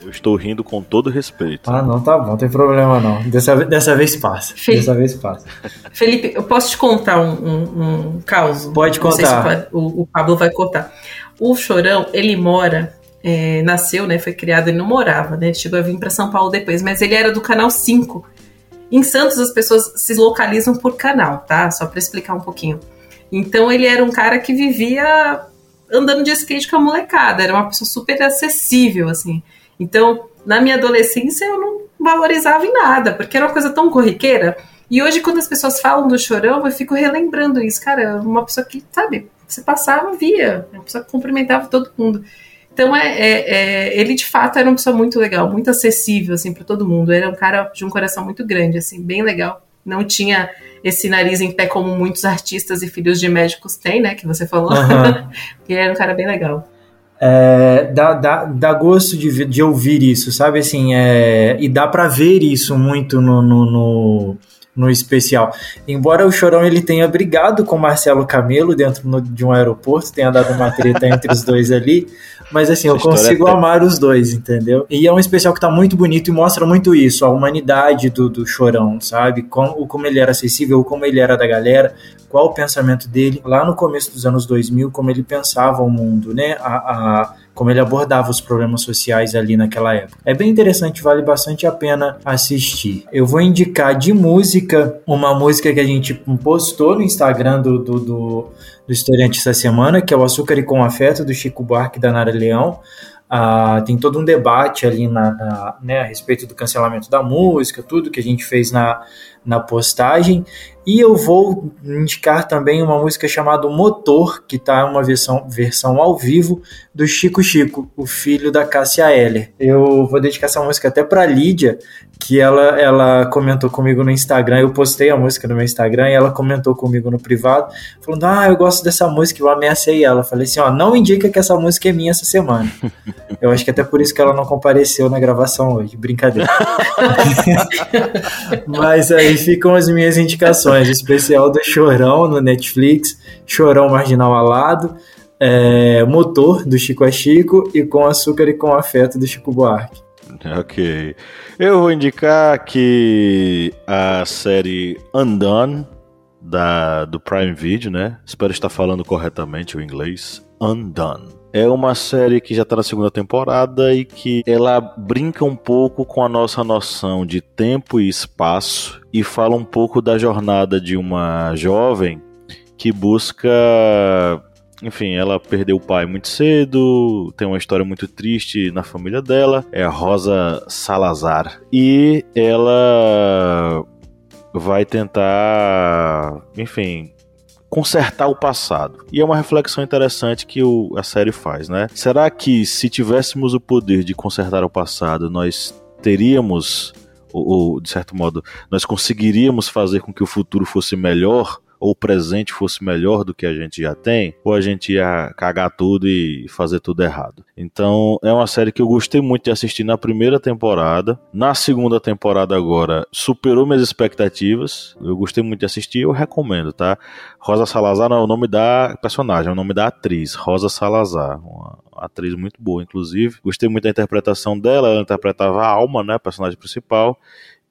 Eu estou rindo com todo respeito. Ah, não, tá bom, não tem problema não. Dessa, dessa vez passa. Felipe, dessa vez passa. Felipe, eu posso te contar um, um, um caso? Pode contar. Se o, o, Pablo vai contar. O Chorão, ele mora, é, nasceu, né, foi criado, ele não morava, né, ele chegou a vir para São Paulo depois, mas ele era do Canal 5. Em Santos as pessoas se localizam por canal, tá? Só para explicar um pouquinho. Então ele era um cara que vivia andando de skate com a molecada, era uma pessoa super acessível, assim. Então, na minha adolescência, eu não valorizava em nada, porque era uma coisa tão corriqueira. E hoje, quando as pessoas falam do chorão, eu fico relembrando isso. Cara, uma pessoa que, sabe, você passava, via, uma pessoa que cumprimentava todo mundo. Então, é, é, é, ele de fato era uma pessoa muito legal, muito acessível, assim, para todo mundo. Era um cara de um coração muito grande, assim, bem legal. Não tinha esse nariz em pé como muitos artistas e filhos de médicos têm, né, que você falou. Uhum. ele era um cara bem legal é, dá, dá, dá gosto de, de ouvir isso, sabe? Assim, é, e dá para ver isso muito no, no, no, no, especial. Embora o Chorão ele tenha brigado com Marcelo Camelo dentro no, de um aeroporto, tenha dado uma treta entre os dois ali, mas assim, Essa eu consigo é amar os dois, entendeu? E é um especial que tá muito bonito e mostra muito isso, a humanidade do, do Chorão, sabe? Como, como ele era acessível, como ele era da galera, qual o pensamento dele lá no começo dos anos 2000, como ele pensava o mundo, né? A, a, como ele abordava os problemas sociais ali naquela época. É bem interessante, vale bastante a pena assistir. Eu vou indicar de música uma música que a gente postou no Instagram do, do, do, do Historiante essa semana, que é o Açúcar e com Afeto, do Chico Buarque e da Nara Leão. Ah, tem todo um debate ali na, na, né, a respeito do cancelamento da música, tudo que a gente fez na, na postagem. E eu vou indicar também uma música chamada Motor, que está uma versão, versão ao vivo do Chico Chico, o filho da Cássia Eller. Eu vou dedicar essa música até para Lídia, que ela, ela comentou comigo no Instagram. Eu postei a música no meu Instagram e ela comentou comigo no privado, falando: Ah, eu gosto dessa música. Eu ameacei ela. Falei assim: Ó, não indica que essa música é minha essa semana. eu acho que até por isso que ela não compareceu na gravação hoje. Brincadeira. Mas aí ficam as minhas indicações especial do Chorão no Netflix, Chorão Marginal Alado, é, Motor do Chico a Chico e Com Açúcar e Com Afeto do Chico Buarque. Ok. Eu vou indicar que a série Undone da, do Prime Video, né? Espero estar falando corretamente o inglês. Undone é uma série que já está na segunda temporada e que ela brinca um pouco com a nossa noção de tempo e espaço e fala um pouco da jornada de uma jovem que busca enfim, ela perdeu o pai muito cedo, tem uma história muito triste na família dela, é a Rosa Salazar. E ela vai tentar, enfim, consertar o passado. E é uma reflexão interessante que o, a série faz, né? Será que se tivéssemos o poder de consertar o passado, nós teríamos, ou, ou de certo modo, nós conseguiríamos fazer com que o futuro fosse melhor? Ou o presente fosse melhor do que a gente já tem, ou a gente ia cagar tudo e fazer tudo errado. Então é uma série que eu gostei muito de assistir na primeira temporada. Na segunda temporada agora superou minhas expectativas. Eu gostei muito de assistir, eu recomendo, tá? Rosa Salazar não é o nome da personagem, é o nome da atriz, Rosa Salazar, uma atriz muito boa, inclusive. Gostei muito da interpretação dela, ela interpretava a Alma, né, a personagem principal.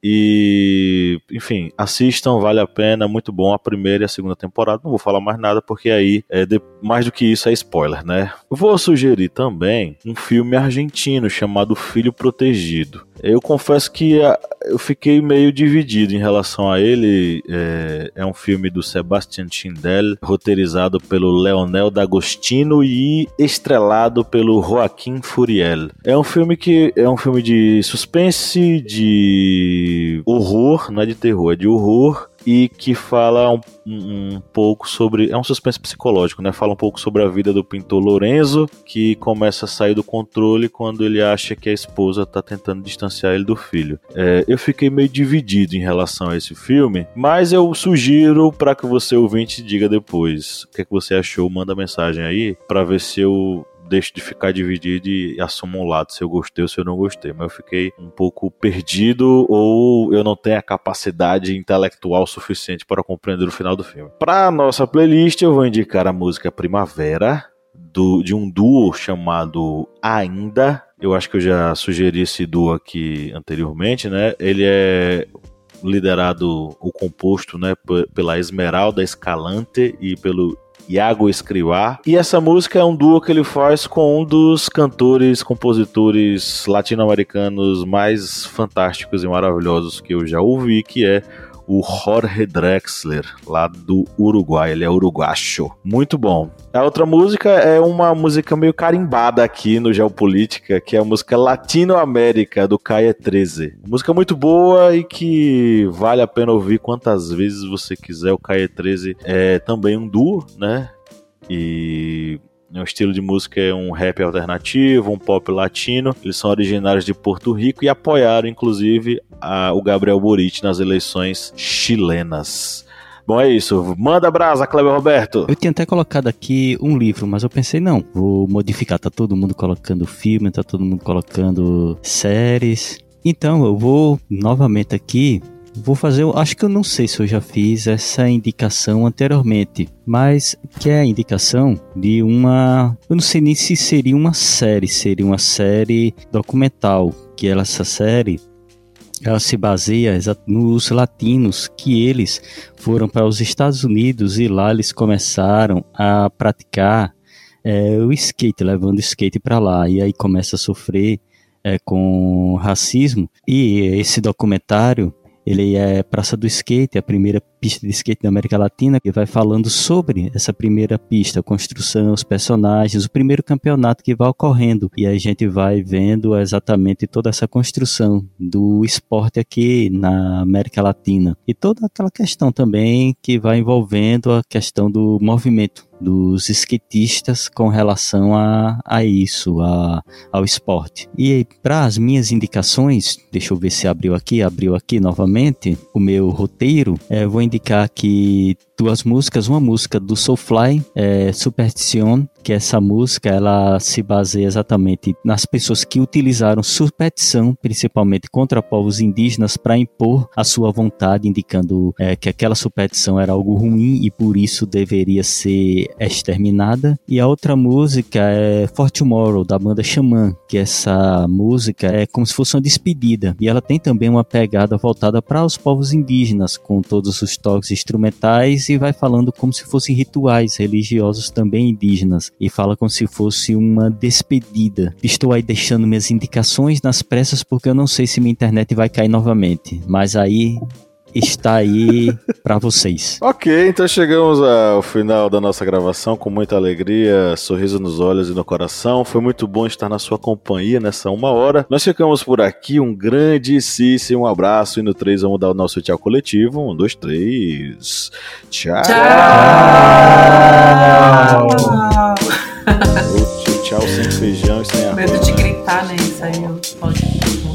E, enfim, assistam, vale a pena, muito bom a primeira e a segunda temporada. Não vou falar mais nada porque aí, é de, mais do que isso, é spoiler, né? Vou sugerir também um filme argentino chamado Filho Protegido. Eu confesso que a, eu fiquei meio dividido em relação a ele. É, é um filme do Sebastian Schindel, roteirizado pelo Leonel D'Agostino e estrelado pelo Joaquim Furiel. É um filme que é um filme de suspense, de horror, não é de terror, é de horror e que fala um, um, pouco sobre. É um suspense psicológico, né? Fala um pouco sobre a vida do pintor Lorenzo, que começa a sair do controle quando ele acha que a esposa está tentando distanciar ele do filho. É, eu fiquei meio dividido em relação a esse filme, mas eu sugiro para que você ouvinte diga depois o que, é que você achou. Manda mensagem aí para ver se eu deixo de ficar dividido e assumo um lado se eu gostei ou se eu não gostei. Mas eu fiquei um pouco perdido ou eu não tenho a capacidade intelectual suficiente para compreender o final do filme. Para nossa playlist, eu vou indicar a música Primavera. Do, de um duo chamado Ainda. Eu acho que eu já sugeri esse duo aqui anteriormente, né? Ele é liderado, o composto, né, pela Esmeralda Escalante e pelo Iago Escrivá. E essa música é um duo que ele faz com um dos cantores, compositores latino-americanos mais fantásticos e maravilhosos que eu já ouvi, que é o Jorge Drexler, lá do Uruguai. Ele é uruguacho. Muito bom. A outra música é uma música meio carimbada aqui no Geopolítica, que é a música Latinoamérica, do Caia 13. Música muito boa e que vale a pena ouvir quantas vezes você quiser. O Caia 13 é também um duo, né? E o estilo de música é um rap alternativo, um pop latino. Eles são originários de Porto Rico e apoiaram, inclusive, a, o Gabriel Boric nas eleições chilenas. Bom, é isso. Manda brasa, Kleber Roberto. Eu tinha até colocado aqui um livro, mas eu pensei, não, vou modificar. Tá todo mundo colocando filme, tá todo mundo colocando séries. Então, eu vou novamente aqui Vou fazer, acho que eu não sei se eu já fiz essa indicação anteriormente, mas que é a indicação de uma, eu não sei nem se seria uma série, seria uma série documental, que ela, essa série ela se baseia nos latinos que eles foram para os Estados Unidos e lá eles começaram a praticar é, o skate, levando o skate para lá. E aí começa a sofrer é, com racismo. E esse documentário ele é Praça do Skate, a primeira pista de skate da América Latina, que vai falando sobre essa primeira pista, a construção, os personagens, o primeiro campeonato que vai ocorrendo. E a gente vai vendo exatamente toda essa construção do esporte aqui na América Latina. E toda aquela questão também que vai envolvendo a questão do movimento dos skatistas com relação a, a isso, a, ao esporte. E para as minhas indicações, deixa eu ver se abriu aqui, abriu aqui novamente o meu roteiro, é, vou indicar aqui duas músicas, uma música do Soulfly, é, Superstition, que essa música ela se baseia exatamente nas pessoas que utilizaram superstição, principalmente contra povos indígenas, para impor a sua vontade, indicando é, que aquela superstição era algo ruim e por isso deveria ser exterminada. E a outra música é For Tomorrow, da banda Xamã, que essa música é como se fosse uma despedida. E ela tem também uma pegada voltada para os povos indígenas, com todos os toques instrumentais e vai falando como se fossem rituais religiosos também indígenas e fala como se fosse uma despedida. Estou aí deixando minhas indicações nas pressas porque eu não sei se minha internet vai cair novamente, mas aí está aí para vocês. Ok, então chegamos ao final da nossa gravação com muita alegria, sorriso nos olhos e no coração. Foi muito bom estar na sua companhia nessa uma hora. Nós ficamos por aqui, um grandíssimo abraço e no 3 vamos dar o nosso tchau coletivo. Um, dois, três. Tchau! Tchau! tchau sem feijão e sem arroz. Medo de gritar, né? Isso aí, pode.